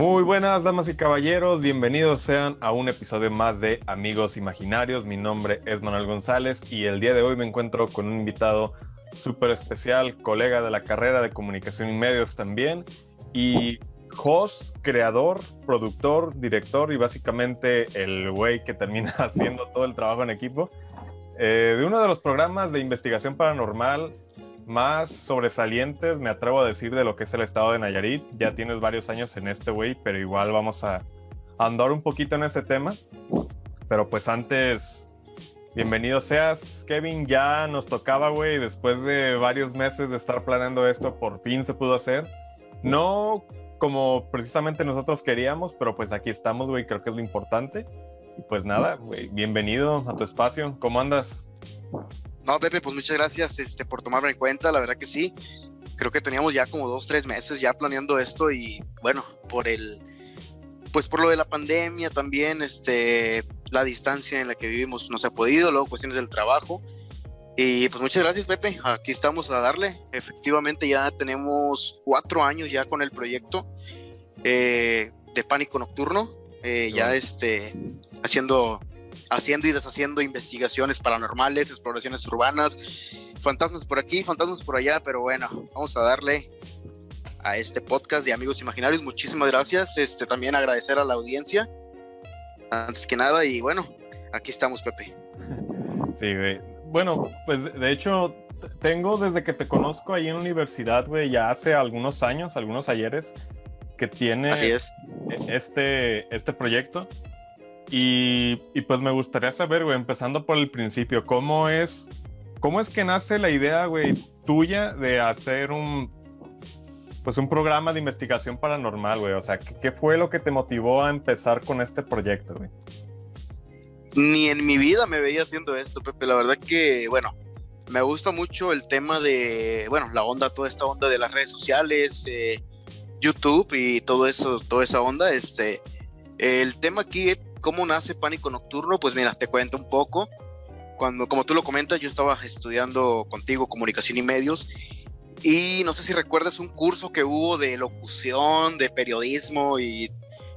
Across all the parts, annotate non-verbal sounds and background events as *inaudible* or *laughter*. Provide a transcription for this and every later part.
Muy buenas, damas y caballeros. Bienvenidos sean a un episodio más de Amigos Imaginarios. Mi nombre es Manuel González y el día de hoy me encuentro con un invitado súper especial, colega de la carrera de comunicación y medios también, y host, creador, productor, director y básicamente el güey que termina *laughs* haciendo todo el trabajo en equipo eh, de uno de los programas de investigación paranormal más sobresalientes, me atrevo a decir, de lo que es el estado de Nayarit. Ya tienes varios años en este, güey, pero igual vamos a andar un poquito en ese tema. Pero pues antes, bienvenido seas, Kevin. Ya nos tocaba, güey, después de varios meses de estar planeando esto, por fin se pudo hacer. No como precisamente nosotros queríamos, pero pues aquí estamos, güey, creo que es lo importante. Y pues nada, güey, bienvenido a tu espacio. ¿Cómo andas? No, Pepe, pues muchas gracias este, por tomarme en cuenta, la verdad que sí. Creo que teníamos ya como dos, tres meses ya planeando esto y bueno, por el, pues por lo de la pandemia también, este, la distancia en la que vivimos no se ha podido, luego cuestiones del trabajo. Y pues muchas gracias, Pepe. Aquí estamos a darle. Efectivamente, ya tenemos cuatro años ya con el proyecto eh, de Pánico Nocturno. Eh, ya este, haciendo haciendo y deshaciendo investigaciones paranormales, exploraciones urbanas, fantasmas por aquí, fantasmas por allá, pero bueno, vamos a darle a este podcast de Amigos Imaginarios. Muchísimas gracias. Este también agradecer a la audiencia. Antes que nada y bueno, aquí estamos, Pepe. Sí, güey. Bueno, pues de hecho tengo desde que te conozco ahí en la universidad, güey, ya hace algunos años, algunos ayeres que tiene Así es. este este proyecto. Y, pues me gustaría saber, güey, empezando por el principio, ¿cómo es, cómo es que nace la idea, güey, tuya de hacer un, pues un programa de investigación paranormal, güey? O sea, ¿qué, fue lo que te motivó a empezar con este proyecto, güey? Ni en mi vida me veía haciendo esto, Pepe. La verdad que, bueno, me gusta mucho el tema de, bueno, la onda, toda esta onda de las redes sociales, eh, YouTube y todo eso, toda esa onda. Este, el tema aquí ¿Cómo nace Pánico Nocturno? Pues mira, te cuento un poco. Cuando, como tú lo comentas, yo estaba estudiando contigo comunicación y medios y no sé si recuerdas un curso que hubo de locución, de periodismo y,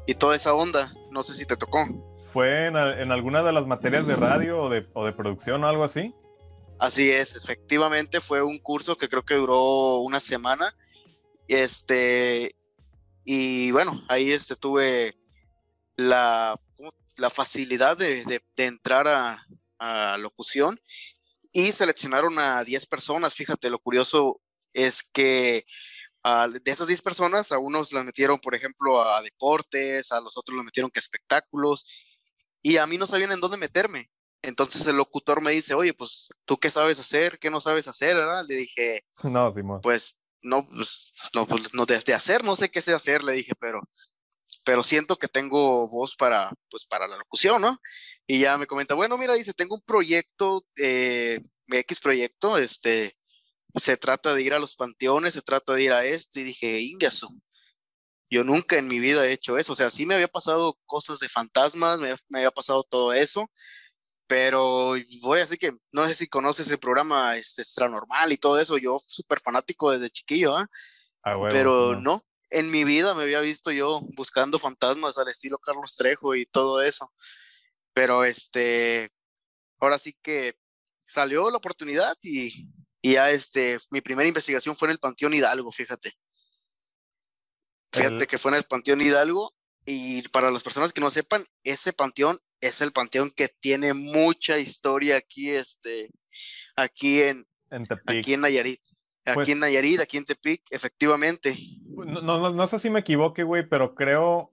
y toda esa onda. No sé si te tocó. ¿Fue en, en, alguna de las materias de radio o de, o de producción o algo así? Así es, efectivamente fue un curso que creo que duró una semana. Este, y bueno, ahí este, tuve la la facilidad de, entrar a, locución y seleccionaron a 10 personas. Fíjate, lo curioso es que de esas 10 personas, a unos las metieron, por ejemplo, a deportes, a los otros los metieron que a espectáculos, y a mí no sabían en dónde meterme. Entonces el locutor me dice, oye, pues, ¿tú qué sabes hacer? ¿Qué no sabes hacer? ¿verdad? Le dije, *laughs* no, Simón. Pues, no, pues, no, pues, no, desde hacer, no sé qué sé hacer, le dije, pero pero siento que tengo voz para, pues, para la locución, ¿no? Y ya me comenta, bueno, mira, dice, tengo un proyecto, eh, X proyecto, este, se trata de ir a los panteones, se trata de ir a esto, y dije, ingaso, yo nunca en mi vida he hecho eso, o sea, sí me había pasado cosas de fantasmas, me, había pasado todo eso, pero voy a decir que no sé si conoces el programa este, Extra Normal y todo eso, yo súper fanático desde chiquillo, ¿ah? pero no, en mi vida me había visto yo buscando fantasmas al estilo Carlos Trejo y todo eso. Pero este, ahora sí que salió la oportunidad y, ya este, mi primera investigación fue en el Panteón Hidalgo, fíjate. Fíjate que fue en el Panteón Hidalgo y para las personas que no sepan, ese panteón es el panteón que tiene mucha historia aquí, este, aquí en, aquí en Nayarit. Aquí en pues Nayarit, aquí en Tepic, efectivamente. Pues, no, no, no sé si me equivoque, güey, pero creo,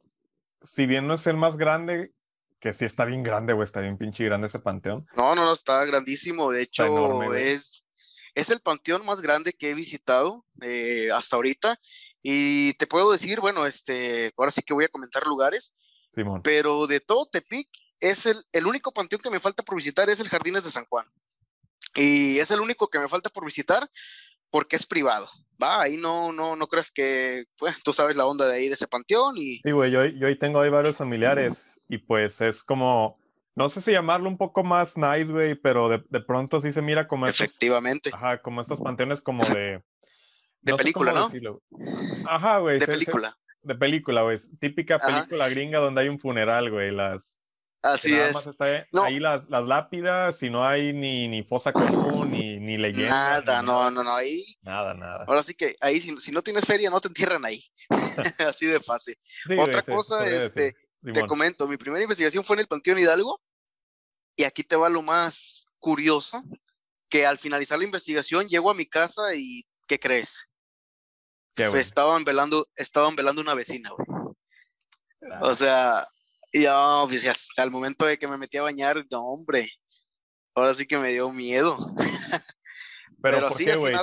si bien no es el más grande, que sí está bien grande, güey, está bien pinche grande ese panteón. No, no, no, está grandísimo. De hecho, es, es el panteón más grande que he visitado eh, hasta ahorita. Y te puedo decir, bueno, este, ahora sí que voy a comentar lugares. Simón. Pero de todo Tepic, es el, el único panteón que me falta por visitar es el Jardines de San Juan. Y es el único que me falta por visitar porque es privado. Va, ahí no, no, no crees que, pues, tú sabes la onda de ahí de ese panteón y. Sí, güey, yo, yo ahí tengo ahí varios familiares y pues es como, no sé si llamarlo un poco más nice, güey, pero de, de, pronto sí se mira como. Efectivamente. ajá, como estos panteones como de. *laughs* de película, ¿no? Ajá, güey. De película. de película, güey. Típica película gringa donde hay un funeral, güey. Las. Así es. Ahí las, las, lápidas, si no hay ni, ni fosa común, ni, ni leyenda. Nada, no, no, no, ahí. Nada, nada. Ahora sí que ahí, si, si no tienes feria, no te entierran ahí. *laughs* *laughs* Así de fácil. Otra cosa, este, te comento, mi primera investigación fue en el Panteón Hidalgo. Y aquí te va lo más curioso, que al finalizar la investigación llego a mi casa y ¿qué crees? estaban velando, estaban velando una vecina, güey. Ah. O sea, y yo, pues, al momento de que me metí a bañar, no, hombre, ahora sí que me dio miedo. Pero, ¿por qué, güey?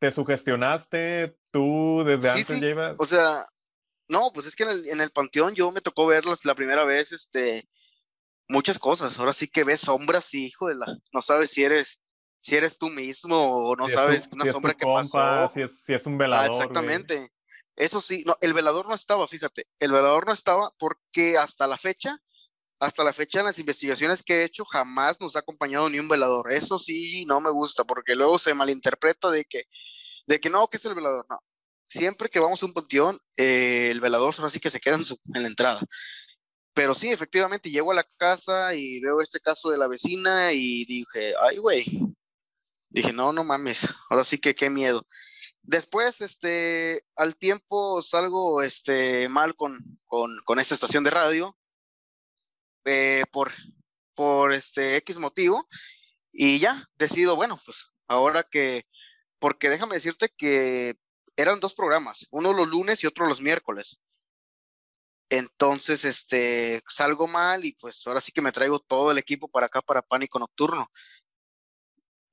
¿Te, sugestionaste tú desde antes llevas? O sea, no, pues es que en el, en el panteón yo me tocó verlas la primera vez, este, muchas cosas. Ahora sí que ves sombras y, hijo de la, no sabes si eres si eres tú mismo o no sabes una sombra que pasó. Si es, si es un ah, velador. exactamente. Eso sí, no, el velador no estaba, fíjate, el velador no estaba porque hasta la fecha, hasta la fecha en las investigaciones que he hecho, jamás nos ha acompañado ni un velador. Eso sí, no me gusta, porque luego se malinterpreta de que, de que no, que es el velador. No, siempre que vamos a un panteón, eh, el velador ahora sí que se queda en, su, en la entrada. Pero sí, efectivamente, llego a la casa y veo este caso de la vecina y dije, ay, güey, Dije, no, no mames, ahora sí que qué miedo. Después, este, al tiempo salgo este, mal con, con, esta estación de radio eh, por, por este X motivo y ya decido, bueno, pues ahora que, porque déjame decirte que eran dos programas, uno los lunes y otro los miércoles. Entonces, este, salgo mal y pues ahora sí que me traigo todo el equipo para acá para Pánico Nocturno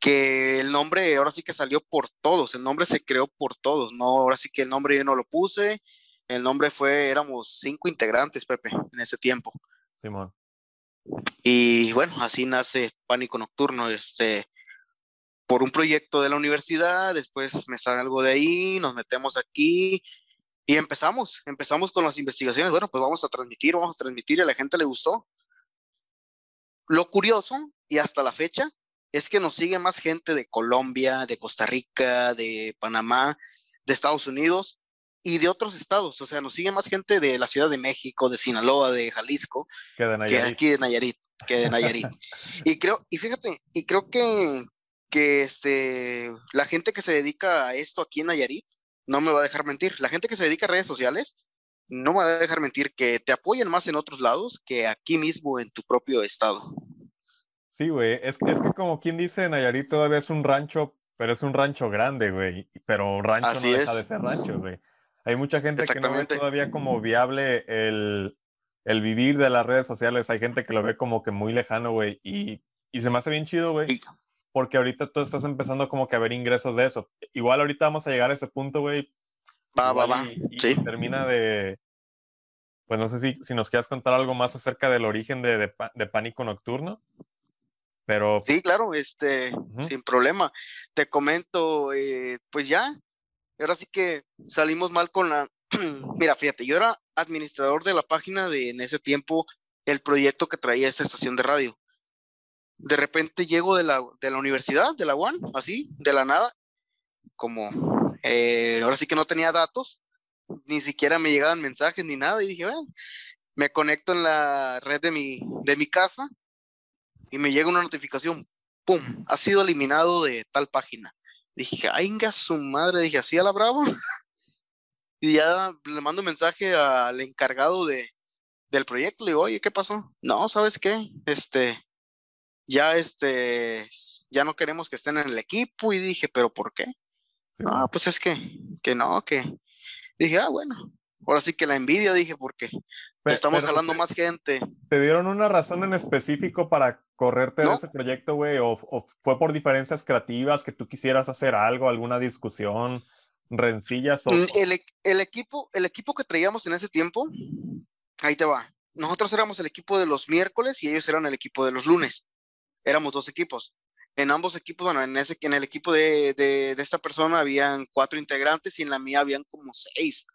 que el nombre ahora sí que salió por todos, el nombre se creó por todos, no, ahora sí que el nombre yo no lo puse, el nombre fue, éramos cinco integrantes, Pepe, en ese tiempo. Simón. Y bueno, así nace Pánico Nocturno, este, por un proyecto de la universidad, después me salgo de ahí, nos metemos aquí y empezamos, empezamos con las investigaciones, bueno, pues vamos a transmitir, vamos a transmitir y a la gente le gustó. Lo curioso, y hasta la fecha, es que nos sigue más gente de Colombia, de Costa Rica, de Panamá, de Estados Unidos y de otros estados. O sea, nos sigue más gente de la Ciudad de México, de Sinaloa, de Jalisco, que, de aquí de Nayarit, que de Nayarit. *laughs* y creo, y fíjate, y creo que, que este, la gente que se dedica a esto aquí en Nayarit no me va a dejar mentir. La gente que se dedica a redes sociales no me va a dejar mentir que te apoyen más en otros lados que aquí mismo en tu propio estado. Sí, güey, es, es que como quien dice, Nayarit todavía es un rancho, pero es un rancho grande, güey, pero rancho no deja de ser rancho, güey. Hay mucha gente que no ve todavía como viable el, el vivir de las redes sociales, hay gente que lo ve como que muy lejano, güey, y, y se me hace bien chido, güey, porque ahorita tú estás empezando como que a ver ingresos de eso. Igual ahorita vamos a llegar a ese punto, güey. Va, va, va. Y, sí. termina de, pues no sé si, si nos quieras contar algo más acerca del origen de, de, de Pánico Nocturno. Pero... Sí, claro, este, sin problema. Te comento, eh, pues ya, ahora sí que salimos mal con la... *clears throat* Mira, fíjate, yo era administrador de la página de en ese tiempo el proyecto que traía esta estación de radio. De repente llego de la, de la universidad, de la UAN, así, de la nada, como eh, ahora sí que no tenía datos, ni siquiera me llegaban mensajes ni nada, y dije, bueno, me conecto en la red de mi, de mi casa y me llega una notificación, ¡pum! Ha sido eliminado de tal página. Dije, ay, su madre, dije, así a la bravo. *laughs* y ya le mando un mensaje al encargado de, del proyecto, le digo, oye, ¿qué pasó? No, ¿sabes qué? Este, ya este, ya no queremos que estén en el equipo y dije, ¿pero por qué? Ah, pues es que, que no, que dije, ah, bueno, ahora sí que la envidia, dije, porque estamos jalando más gente. ¿Te dieron una razón en específico para correrte de ese proyecto, güey? O, fue por diferencias creativas que tú quisieras hacer algo, alguna discusión, rencillas? O... Mm, el, el, equipo, el equipo que traíamos en ese tiempo, ahí te va. Nosotros éramos el equipo de los miércoles y ellos eran el equipo de los lunes. Éramos dos equipos. En ambos equipos, bueno, en, ese, en el equipo de, de, de esta persona habían cuatro integrantes y en la mía habían como seis.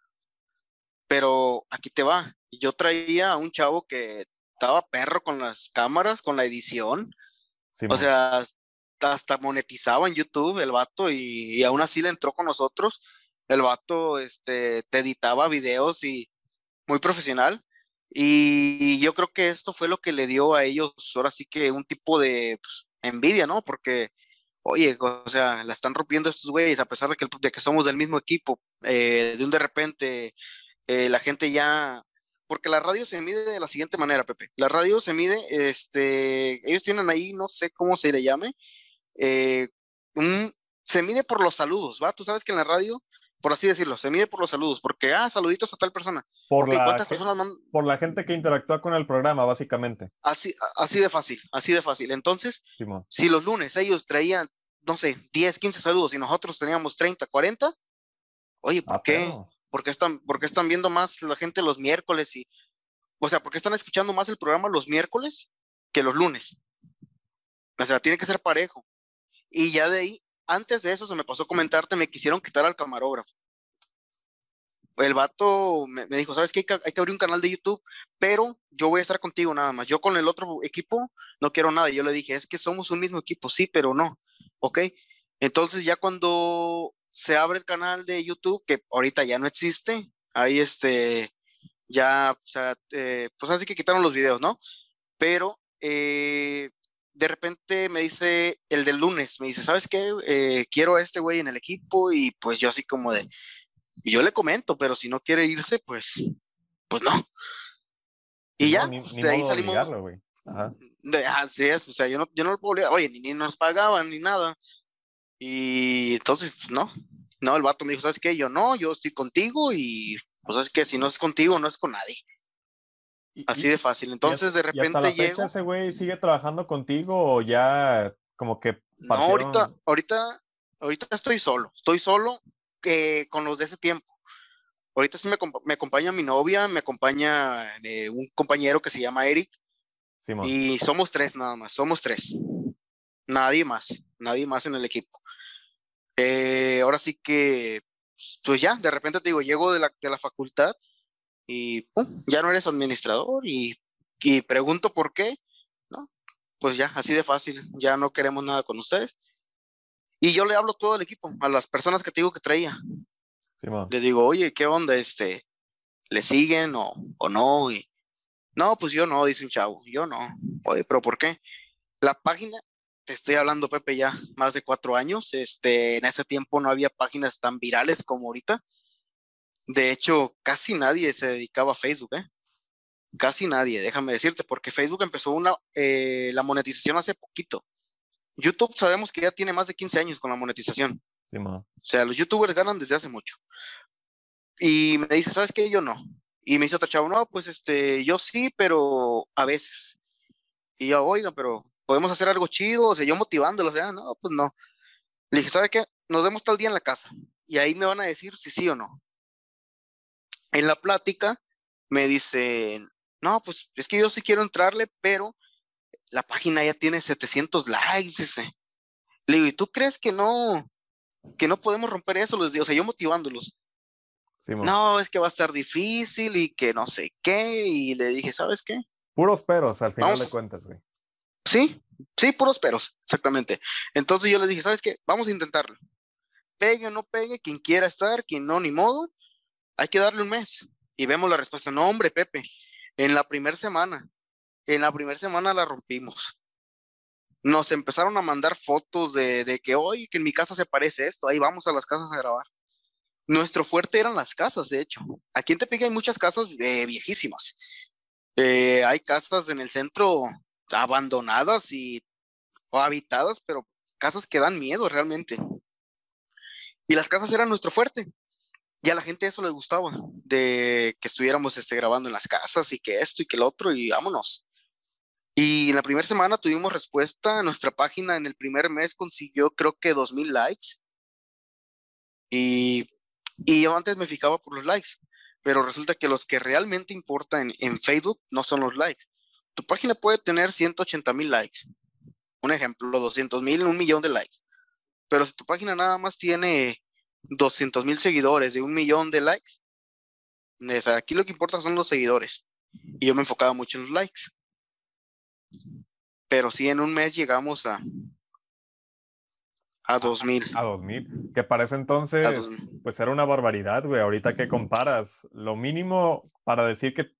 Pero aquí te va. Yo traía a un chavo que estaba perro con las cámaras, con la edición. o sea, hasta monetizaba en YouTube el vato y, aún así le entró con nosotros. El vato este, te editaba videos y muy profesional. Y yo creo que esto fue lo que le dio a ellos ahora sí que un tipo de pues, envidia, ¿no? Porque, oye, o sea, la están rompiendo estos güeyes, a pesar de que, de que somos del mismo equipo. Eh, de un de repente, eh, la gente ya. Porque la radio se mide de la siguiente manera, Pepe. La radio se mide, este, ellos tienen ahí, no sé cómo se le llame, eh, un, se mide por los saludos, ¿va? Tú sabes que en la radio por así decirlo, se mide por los saludos, porque, ah, saluditos a tal persona. Por, la, personas por la gente que interactúa con el programa, básicamente. Así, así de fácil, así de fácil. Entonces, si los lunes ellos traían, no sé, 10, 15 saludos y nosotros teníamos 30, 40, oye, ¿por ah, qué? ¿Por qué, están, ¿Por qué están viendo más la gente los miércoles? y O sea, ¿por qué están escuchando más el programa los miércoles que los lunes? O sea, tiene que ser parejo. Y ya de ahí antes de eso se me pasó comentarte, me quisieron quitar al camarógrafo. El vato me, dijo, ¿sabes qué? Hay, que? abrir un canal de YouTube, pero yo voy a estar contigo nada más. Yo con el otro equipo no quiero nada. Yo le dije, es que somos un mismo equipo, sí, pero no. ¿Ok? Entonces ya cuando se abre el canal de YouTube, que ahorita ya no existe, ahí este, ya, o sea, eh, pues así que quitaron los videos, ¿no? Pero eh, de repente me dice el del lunes, me dice, ¿sabes qué? Eh, quiero a este güey en el equipo y pues yo así como de, yo le comento, pero si no quiere irse, pues, pues no. Y ya, pues, de ahí salimos. así es, o sea, yo no, yo no lo puedo oye, ni, ni, nos pagaban ni nada. Y entonces, pues no, no, el vato me dijo, ¿sabes qué? Yo no, yo estoy contigo y pues es que si no es contigo, no es con nadie. Así de fácil. Entonces, de repente hasta la fecha, ese güey sigue trabajando contigo o ya como que. No, ahorita, ahorita, ahorita estoy solo. Estoy solo eh, con los de ese tiempo. Ahorita sí me, me acompaña mi novia, me acompaña eh, un compañero que se llama Eric. Y somos tres nada más, somos tres. Nadie más, nadie más en el equipo. Eh, ahora sí que, pues ya, de repente te digo, llego de la, de la facultad y ya no eres administrador y, pregunto por qué, ¿no? Pues ya, así de fácil, ya no queremos nada con ustedes. Y yo le hablo todo el equipo, a las personas que te digo que traía. le digo, oye, ¿qué onda? Este, ¿Le siguen o, o no? Y, no, pues yo no, dice un chavo, yo no. Oye, pero ¿por qué? La página, te estoy hablando, Pepe, ya más de cuatro años. Este, en ese tiempo no había páginas tan virales como ahorita. De hecho, casi nadie se dedicaba a Facebook, ¿eh? Casi nadie, déjame decirte, porque Facebook empezó una, eh, la monetización hace poquito. YouTube sabemos que ya tiene más de 15 años con la monetización. o sea, los youtubers ganan desde hace mucho. Y me dice, ¿sabes qué? Yo no. Y me dice otro chavo, no, pues este, yo sí, pero a veces. Y yo, oiga, pero podemos hacer algo chido, o sea, yo motivándolo, o sea, no, pues no. Le dije, ¿sabe qué? Nos vemos tal día en la casa. Y ahí me van a decir si sí o no en la plática me dicen, no, pues es que yo sí quiero entrarle, pero la página ya tiene 700 likes. Ese. Le digo, ¿y tú crees que no, que no podemos romper eso? Les digo, o sea, yo motivándolos. no, es que va a estar difícil y que no sé qué. Y le dije, ¿sabes qué? Puros peros al final de cuentas, güey. Sí, sí, puros peros, exactamente. Entonces yo les dije, ¿sabes qué? Vamos a intentarlo. Pegue o no pegue, quien quiera estar, quien no, ni modo hay que darle un mes. Y vemos la respuesta, no, hombre, Pepe, en la primera semana, en la primera semana la rompimos. Nos empezaron a mandar fotos de, que, hoy que en mi casa se parece esto, ahí vamos a las casas a grabar. Nuestro fuerte eran las casas, de hecho. Aquí en Tepic hay muchas casas eh, viejísimas. Eh, hay casas en el centro abandonadas y o habitadas, pero casas que dan miedo realmente. Y las casas eran nuestro fuerte. Y a la gente eso le gustaba, de que estuviéramos este, grabando en las casas y que esto y que el otro y vámonos. Y en la primera semana tuvimos respuesta, nuestra página en el primer mes consiguió creo que 2.000 likes. Y, y yo antes me fijaba por los likes, pero resulta que los que realmente importan en, Facebook no son los likes. Tu página puede tener 180 mil likes. Un ejemplo, 200 mil, un millón de likes. Pero si tu página nada más tiene 200 mil seguidores, de un millón de likes. aquí lo que importa son los seguidores. Y yo me enfocaba mucho en los likes. Pero si en un mes llegamos a A 2000. A 2000. Que para ese entonces, pues era una barbaridad, güey. Ahorita que comparas, lo mínimo para decir que,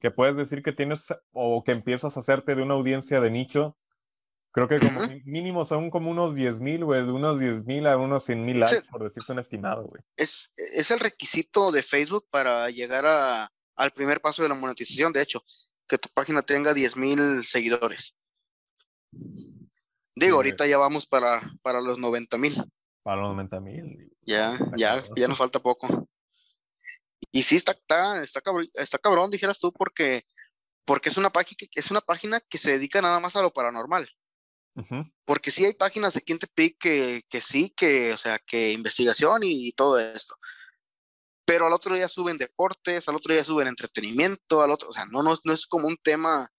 que puedes decir que tienes o que empiezas a hacerte de una audiencia de nicho, creo que como mínimo son como unos 10 mil, güey, de unos 10 mil a unos 100 mil likes, por decirte un estimado, güey. Es, es el requisito de Facebook para llegar a, al primer paso de la monetización, de hecho, que tu página tenga 10 mil seguidores. Digo, ahorita ya vamos para, para los 90 mil. Para los 90 mil. Ya, ya, ya nos falta poco. Y sí, está, está, está, cabrón, está cabrón, dijeras tú, porque, porque es, una página, es una página que se dedica nada más a lo paranormal. Porque sí hay páginas de Quinte que, que sí, que, o sea, que investigación y, todo esto. Pero al otro día suben deportes, al otro día suben entretenimiento, al otro, o sea, no, no, no es como un tema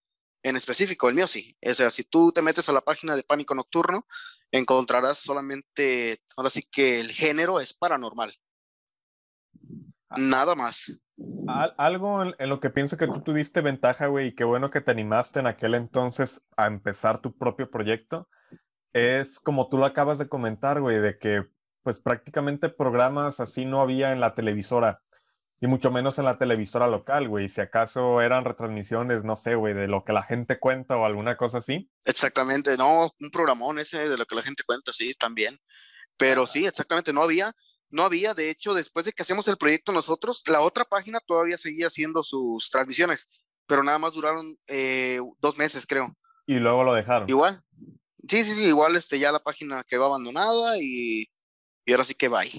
en específico, el mío sí. O sea, si tú te metes a la página de Pánico Nocturno, encontrarás solamente, ahora sí que el género es paranormal. Nada más. algo en, lo que pienso que tú tuviste ventaja, güey, y qué bueno que te animaste en aquel entonces a empezar tu propio proyecto, es como tú lo acabas de comentar, güey, de que pues prácticamente programas así no había en la televisora. Y mucho menos en la televisora local, güey. Si acaso eran retransmisiones, no sé, güey, de lo que la gente cuenta o alguna cosa así. Exactamente, no, un programón ese de lo que la gente cuenta, sí, también. Pero sí, exactamente, no había, no había. De hecho, después de que hacemos el proyecto nosotros, la otra página todavía seguía haciendo sus transmisiones, pero nada más duraron eh, dos meses, creo. Y luego lo dejaron. Igual. Sí, sí, sí, igual este, ya la página quedó abandonada y, y ahora sí que bye.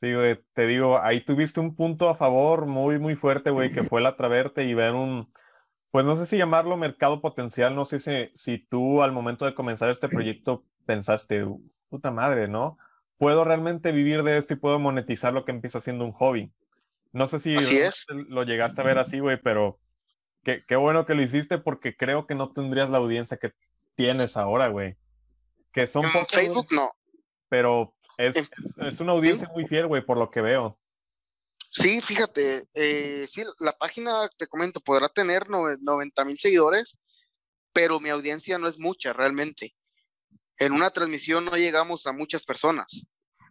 Sí, güey, te digo, ahí tuviste un punto a favor muy, muy fuerte, güey, que fue el atreverte y ver un, pues no sé si llamarlo mercado potencial, no sé si, si tú al momento de comenzar este proyecto pensaste, puta madre, ¿no? Puedo realmente vivir de esto y puedo monetizar lo que empieza siendo un hobby. No sé si lo llegaste a ver así, güey, pero qué, qué bueno que lo hiciste porque creo que no tendrías la audiencia que tienes ahora, güey. Que son Facebook no. Pero es, es, una audiencia muy fiel, güey, por lo que veo. Sí, fíjate, eh, sí, la página, te comento, podrá tener 90 mil seguidores, pero mi audiencia no es mucha realmente. En una transmisión no llegamos a muchas personas.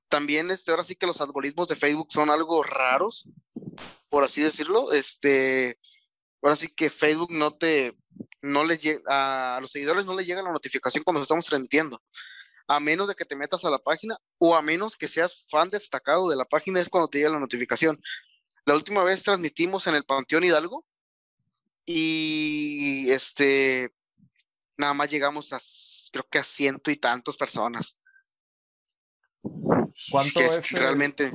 También, este, ahora sí que los algoritmos de Facebook son algo raros, por así decirlo. Este, ahora sí que Facebook no te, no les a los seguidores no les llega la notificación cuando estamos transmitiendo a menos de que te metas a la página o a menos que seas fan destacado de la página, es cuando te llega la notificación. La última vez transmitimos en el Panteón Hidalgo y este, nada más llegamos a, creo que a ciento y tantos personas. ¿Cuánto es, realmente?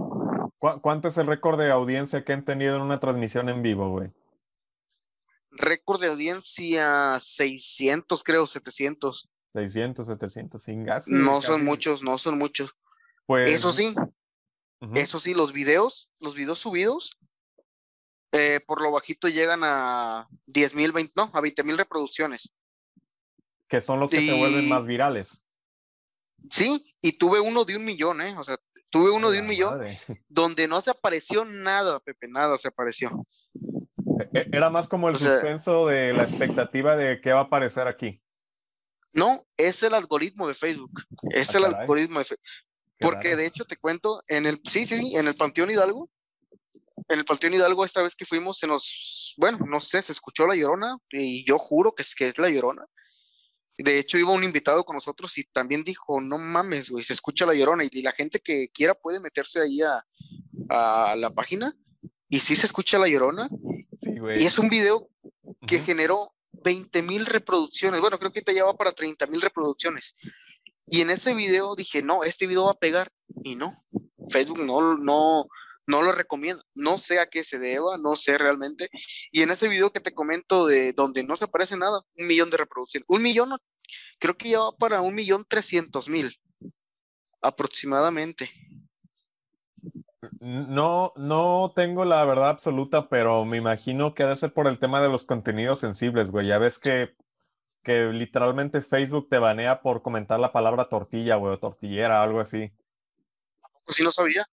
¿Cuánto es el récord de audiencia que han tenido en una transmisión en vivo, güey? Récord de audiencia 600, creo, 700. 600, 700, sin gas. No son muchos, no son muchos. Pues, eso sí, eso sí, los videos, los videos subidos, eh, por lo bajito llegan a 10 mil, no, a 20 mil reproducciones. Que son los que se vuelven más virales. Sí, y tuve uno de un millón, ¿eh? O sea, tuve uno de un millón *laughs* donde no se apareció nada, Pepe, nada se apareció. E, e, era más como el suspenso de la expectativa de qué va a aparecer aquí. No, es el algoritmo de Facebook. Es ah, el algoritmo de Facebook. Porque de hecho te cuento, en el, sí, sí, sí, en el Panteón Hidalgo, en el Panteón Hidalgo esta vez que fuimos, se nos, bueno, no sé, se escuchó la llorona y yo juro que es, que es la llorona. De hecho, iba un invitado con nosotros y también dijo, no mames, güey, se escucha la llorona. Y, la gente que quiera puede meterse ahí a, a la página y sí se escucha la llorona. y es un video que generó 20 mil reproducciones. Bueno, creo que te lleva para 30 mil reproducciones. Y en ese video dije, no, este video va a pegar. Y no, Facebook no, no, no lo recomienda. No sé a qué se deba, no sé realmente. Y en ese video que te comento de donde no se aparece nada, un millón de reproducciones. Un millón, creo que ya va para un millón trescientos mil aproximadamente. No, no tengo la verdad absoluta, pero me imagino que debe ser por el tema de los contenidos sensibles, güey. Ya ves que, que literalmente Facebook te banea por comentar la palabra tortilla, güey, o tortillera, algo así. Pues sí, no sabía.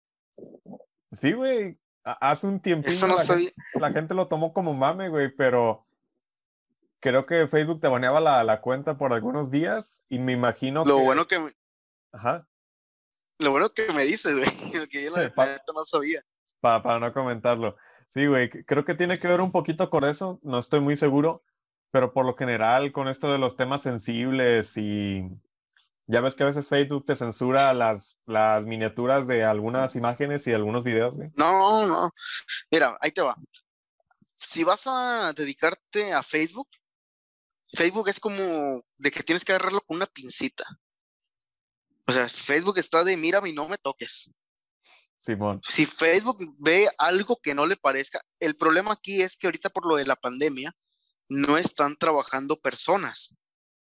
Sí, güey. Hace un tiempo la, gente, lo tomó como mame, güey, pero creo que Facebook te baneaba la, la, cuenta por algunos días y me imagino lo bueno que Ajá lo bueno que me dices, güey, *laughs* que yo la no sabía. Para, para no comentarlo. Sí, güey, creo que tiene que ver un poquito con eso, no estoy muy seguro, pero por lo general con esto de los temas sensibles y ya ves que a veces Facebook te censura las, las miniaturas de algunas imágenes y algunos videos, güey. No, no. Mira, ahí te va. Si vas a dedicarte a Facebook, Facebook es como de que tienes que agarrarlo con una pincita. O sea, Facebook está de mírame y no me toques. Simón. Si Facebook ve algo que no le parezca, el problema aquí es que ahorita por lo de la pandemia no están trabajando personas.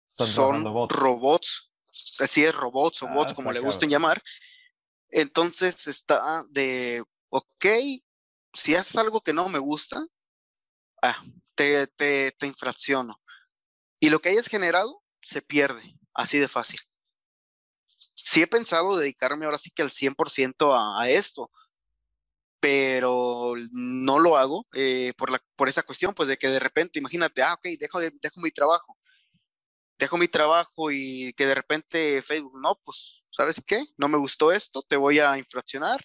son robots. Así es, robots o bots, ah, como le gusten llamar. Entonces está de, ok, si haces algo que no me gusta, ah, te, te, te infracciono. Y lo que hayas generado se pierde, así de fácil sí he pensado dedicarme ahora sí que al 100% a, a esto, pero no lo hago eh, por, la, por esa cuestión, pues de que de repente, imagínate, ah, ok, dejo, dejo mi trabajo, dejo mi trabajo y que de repente Facebook, no, pues, ¿sabes qué? No me gustó esto, te voy a infraccionar.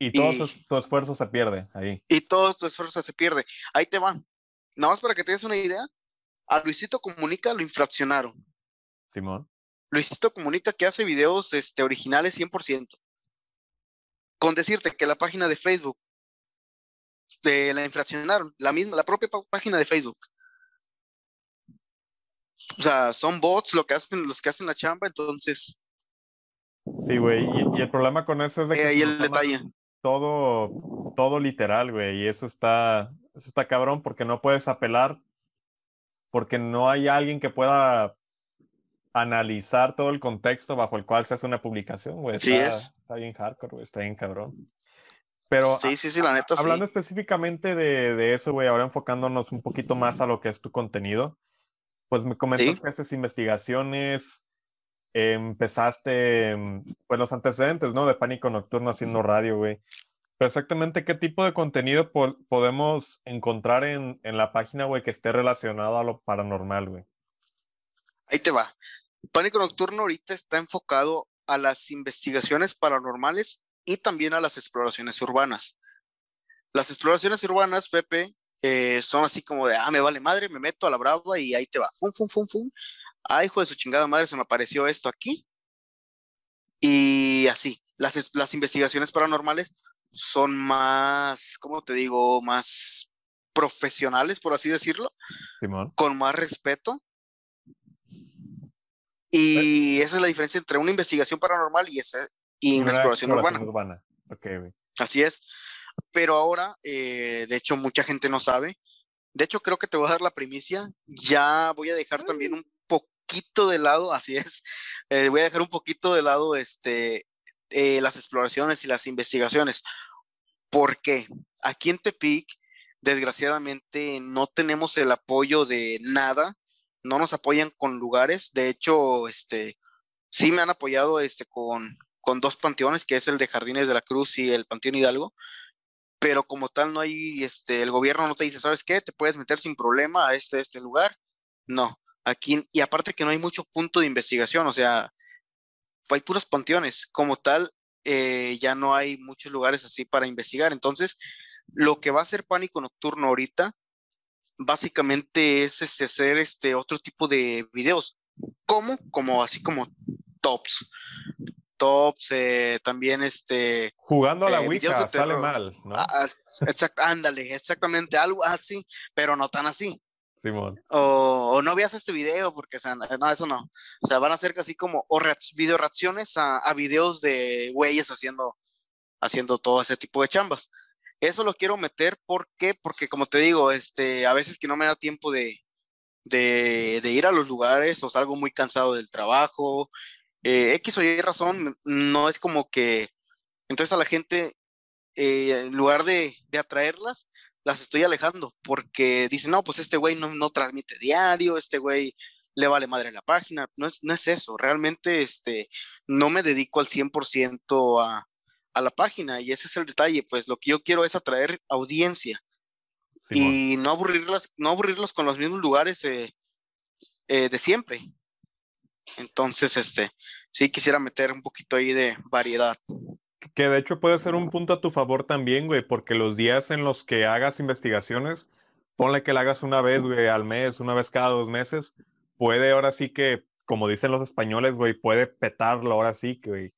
Y todo tu, esfuerzo se pierde ahí. Y todo tu esfuerzo se pierde. Ahí te van. Nada más para que te des una idea, a Luisito Comunica lo infraccionaron. Simón. Luisito comunica que hace videos este, originales 100%. Con decirte que la página de Facebook eh, la infraccionaron, la misma, la propia página de Facebook. O sea, son bots lo que hacen, los que hacen la chamba, entonces. Sí, güey. Y, el problema con eso es de que. ahí el detalle. Todo, todo literal, güey. Y eso está, eso está cabrón porque no puedes apelar. Porque no hay alguien que pueda analizar todo el contexto bajo el cual se hace una publicación, güey. Sí es. Está bien hardcore, güey, está bien cabrón. Pero sí, sí, sí, la neta, hablando específicamente de, de eso, güey, ahora enfocándonos un poquito más a lo que es tu contenido, pues me comentas que haces investigaciones, empezaste, pues los antecedentes, ¿no? De Pánico Nocturno haciendo radio, güey. Pero exactamente qué tipo de contenido podemos encontrar en, en la página, güey, que esté relacionado a lo paranormal, güey. Ahí te va. Pánico Nocturno ahorita está enfocado a las investigaciones paranormales y también a las exploraciones urbanas. Las exploraciones urbanas, Pepe, eh, son así como de, ah, me vale madre, me meto a la brava y ahí te va, fum, fum, fum, fum. Ah, hijo de su chingada madre, se me apareció esto aquí. Y así, las, las investigaciones paranormales son más, ¿cómo te digo? Más profesionales, por así decirlo, con más respeto y esa es la diferencia entre una investigación paranormal y, esa, y una, exploración, urbana. Así es. Pero ahora, eh, de hecho, mucha gente no sabe. De hecho, creo que te voy a dar la primicia. Ya voy a dejar también un poquito de lado, así es. *laughs* Eh, voy a dejar un poquito de lado este, eh, las exploraciones y las investigaciones. Porque aquí en Tepic, desgraciadamente, no tenemos el apoyo de nada no nos apoyan con lugares. De hecho, este, sí me han apoyado este, con, con dos panteones, que es el de Jardines de la Cruz y el Panteón Hidalgo. Pero como tal, no hay, este, el gobierno no te dice, ¿sabes qué? Te puedes meter sin problema a este, este lugar. No, aquí, y aparte que no hay mucho punto de investigación, o sea, hay puros panteones. Como tal, eh, ya no hay muchos lugares así para investigar. Entonces, lo que va a ser pánico nocturno ahorita básicamente es este, hacer este otro tipo de videos. ¿Cómo? Como así como tops. Tops, eh, también este. Jugando a la eh, Wicca sale mal, ¿no? Ah, ah, exact, ándale, exactamente, algo así, pero no tan así. Simón. O, no veas este video porque, o sea, no, eso no. O sea, van a ser casi como o video reacciones a, a videos de güeyes haciendo, haciendo todo ese tipo de chambas. Eso lo quiero meter, ¿por qué? Porque como te digo, este, a veces que no me da tiempo de, de, ir a los lugares o salgo muy cansado del trabajo, eh, X o Y razón, no es como que, entonces a la gente, eh, en lugar de, de, atraerlas, las estoy alejando, porque dicen, no, pues este güey no, no transmite diario, este güey le vale madre la página, no es, no es eso, realmente este, no me dedico al 100% a, a la página y ese es el detalle, pues lo que yo quiero es atraer audiencia y no aburrirlas, no aburrirlos con los mismos lugares eh, eh, de siempre. Entonces, este, sí quisiera meter un poquito ahí de variedad. Que de hecho puede ser un punto a tu favor también, güey, porque los días en los que hagas investigaciones, ponle que la hagas una vez, güey, al mes, una vez cada dos meses, puede ahora sí que, como dicen los españoles, güey, puede petarlo ahora sí, que, güey,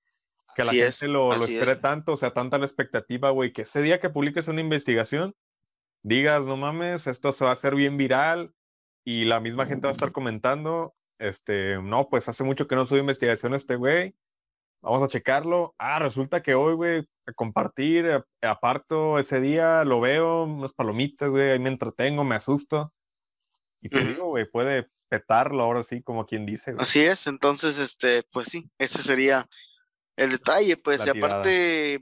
que la gente lo, lo espere tanto, o sea, tanta la expectativa, güey, que ese día que publiques una investigación, digas, no mames, esto se va a hacer bien viral y la misma gente va a estar comentando, este, no, pues hace mucho que no sube investigación este güey, vamos a checarlo. Ah, resulta que hoy, güey, a compartir, eh, aparto ese día, lo veo, unas palomitas, güey, ahí me entretengo, me asusto. Y te digo, güey, puede petarlo ahora sí, como quien dice. Así es, entonces, este, pues sí, ese sería el detalle, pues, y aparte,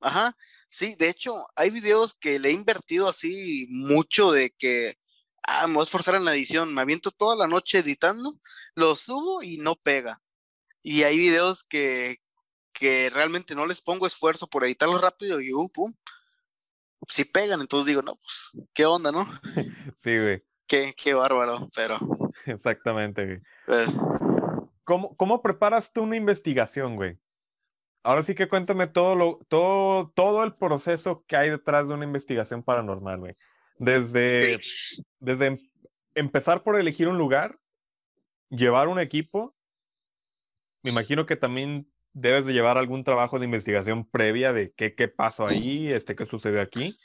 ajá, sí, de hecho, hay videos que le he invertido así mucho de que, ah, me voy a esforzar en la edición, me aviento toda la noche editando, lo subo y no pega. Y hay videos que, que realmente no les pongo esfuerzo por editarlo rápido y um, pum, sí pegan, entonces digo, no, pues, ¿qué onda, no? *laughs* Sí, güey. Qué, qué bárbaro, pero. *laughs* Exactamente, güey. Pues ¿Cómo, ¿Cómo preparas tú una investigación, güey? Ahora sí que cuéntame todo, lo, todo, todo el proceso que hay detrás de una investigación paranormal, güey. Desde, desde em, empezar por elegir un lugar, llevar un equipo. Me imagino que también debes de llevar algún trabajo de investigación previa de qué, qué pasó ahí, este, qué sucedió aquí.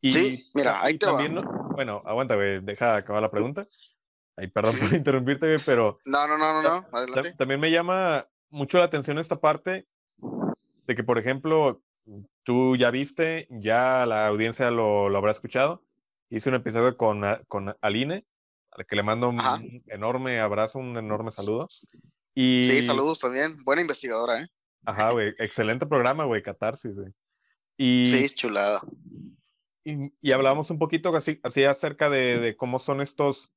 Y, sí, mira, ahí también, Bueno, aguanta, güey, deja acabar la pregunta. Ay, perdón por interrumpirte, güey, pero... No, no, no, no, no, adelante. También me llama mucho la atención esta parte de que, por ejemplo, tú ya viste, ya la audiencia lo, lo habrá escuchado. Hice un episodio con, con Aline, a la que le mando un enorme abrazo, un enorme saludo. Y... Sí, saludos también. Buena investigadora, ¿eh? Ajá, güey. Excelente programa, güey. Catarsis, güey. Y... Sí, chulada. Y, y hablábamos un poquito así, así acerca de, de, cómo son estos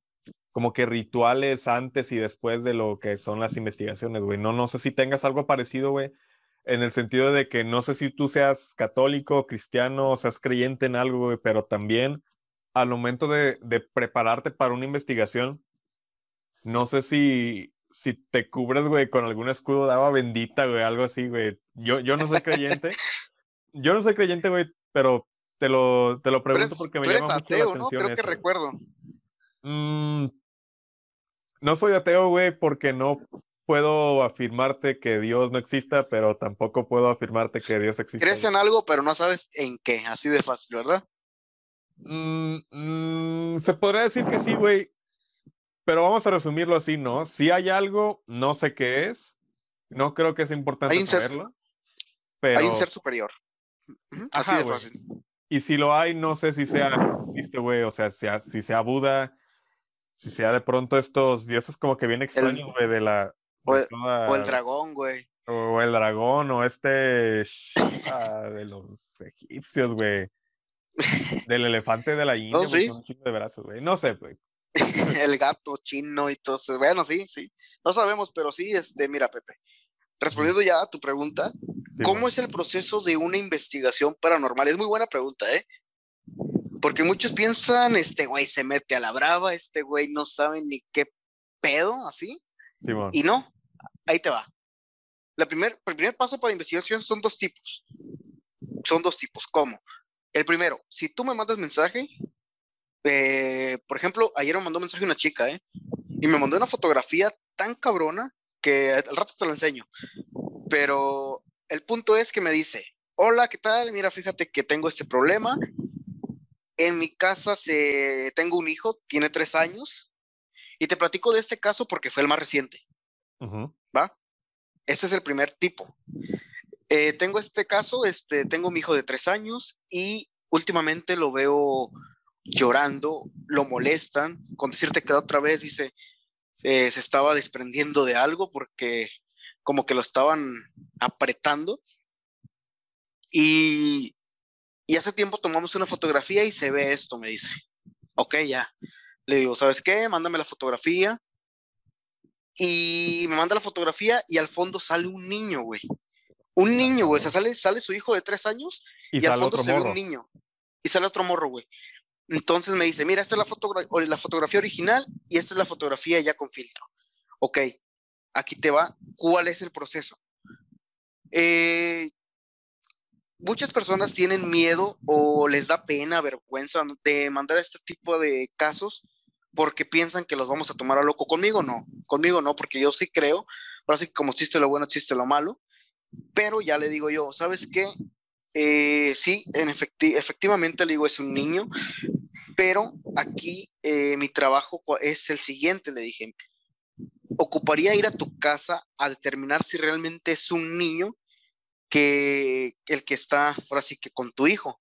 como que rituales antes y después de lo que son las investigaciones, güey. No, no sé si tengas algo parecido, güey, en el sentido de que no sé si tú seas católico, cristiano, seas creyente en algo, pero también al momento de, de, prepararte para una investigación, no sé si, si te cubres, güey, con algún escudo de agua bendita, güey, algo así, güey. Yo, yo no soy creyente. yo no soy creyente, güey, pero te lo, te lo pregunto porque me llama mucho la atención. ¿no? Creo que recuerdo. Mm, no soy ateo, güey, porque no puedo afirmarte que Dios no exista, pero tampoco puedo afirmarte que Dios existe. Crees en algo, pero no sabes en qué, así de fácil, ¿verdad? Mm, mm, se podría decir que sí, güey, pero vamos a resumirlo así, ¿no? Si hay algo, no sé qué es, no creo que es importante saberlo. Pero... Hay un ser superior. Así de fácil. Y si lo hay, no sé si sea este güey, o sea, si sea Buda, si sea de pronto estos dioses como que bien extraños, güey, de la, o, el dragón, güey. O el dragón, o este de los egipcios, güey. *laughs* Del elefante de la India, no, de brazos, güey. No sé, güey. el gato chino y todo eso. Bueno, sí, sí. No sabemos, pero sí, este, mira, Pepe. Respondiendo ya a tu pregunta, ¿cómo es el proceso de una investigación paranormal? Es muy buena pregunta, ¿eh? Porque muchos piensan, este güey se mete a la brava, este güey no sabe ni qué pedo, así. Y no, ahí te va. La primer, el primer paso para investigación son dos tipos. Son dos tipos. ¿Cómo? El primero, si tú me mandas mensaje, eh, por ejemplo, ayer me mandó mensaje una chica, ¿eh? Y me mandó una fotografía tan cabrona que al rato te la enseño. Pero el punto es que me dice, hola, ¿qué tal? Mira, fíjate que tengo este problema. En mi casa se, tengo un hijo, tiene tres años. Y te platico de este caso porque fue el más reciente. ¿Va? Este es el primer tipo. Eh, tengo este caso, este, tengo mi hijo de tres años y últimamente lo veo llorando, lo molestan, con decirte que otra vez dice, se estaba desprendiendo de algo porque como que lo estaban apretando. Y, y hace tiempo tomamos una fotografía y se ve esto, me dice. Ok, ya. Le digo, ¿sabes qué? Mándame la fotografía y me manda la fotografía y al fondo sale un niño, güey. Un niño, güey. O sea, sale, sale su hijo de tres años y, al fondo se ve un niño. Y sale otro morro, güey. Entonces me dice, mira, esta es la, la fotografía original y esta es la fotografía ya con filtro. Ok. aquí te va, ¿cuál es el proceso? Eh, muchas personas tienen miedo o les da pena, vergüenza de mandar este tipo de casos porque piensan que los vamos a tomar a loco. Conmigo no, conmigo no, porque yo sí creo, ahora sí que como existe lo bueno, existe lo malo, pero ya le digo yo, ¿sabes qué? Eh, sí, en efectivamente le digo, es un niño, pero aquí eh, mi trabajo es el siguiente, le dije, ocuparía ir a tu casa a determinar si realmente es un niño que el que está ahora sí que con tu hijo,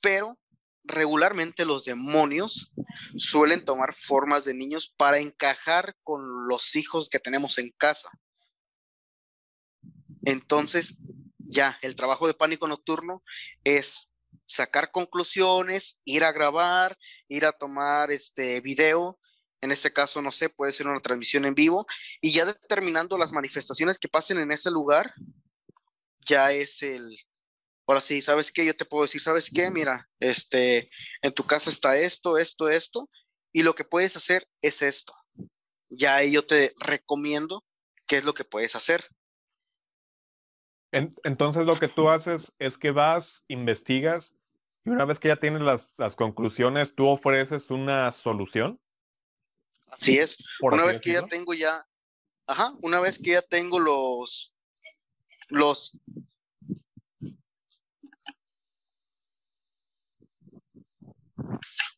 pero regularmente los demonios suelen tomar formas de niños para encajar con los hijos que tenemos en casa. Entonces, ya, el trabajo de pánico nocturno es sacar conclusiones, ir a grabar, ir a tomar este video, en este caso, no sé, puede ser una transmisión en vivo, y ya determinando las manifestaciones que pasen en ese lugar, ya es el, ahora sí, ¿sabes qué? Yo te puedo decir, ¿sabes qué? Mira, este, en tu casa está esto, esto, esto, y lo que puedes hacer es esto. Ya ahí yo te recomiendo qué es lo que puedes hacer. Entonces lo que tú haces es que vas, investigas, y una vez que ya tienes las, las conclusiones, tú ofreces una solución. Así es. una vez que ya tengo ya, ajá, una vez que ya tengo los, los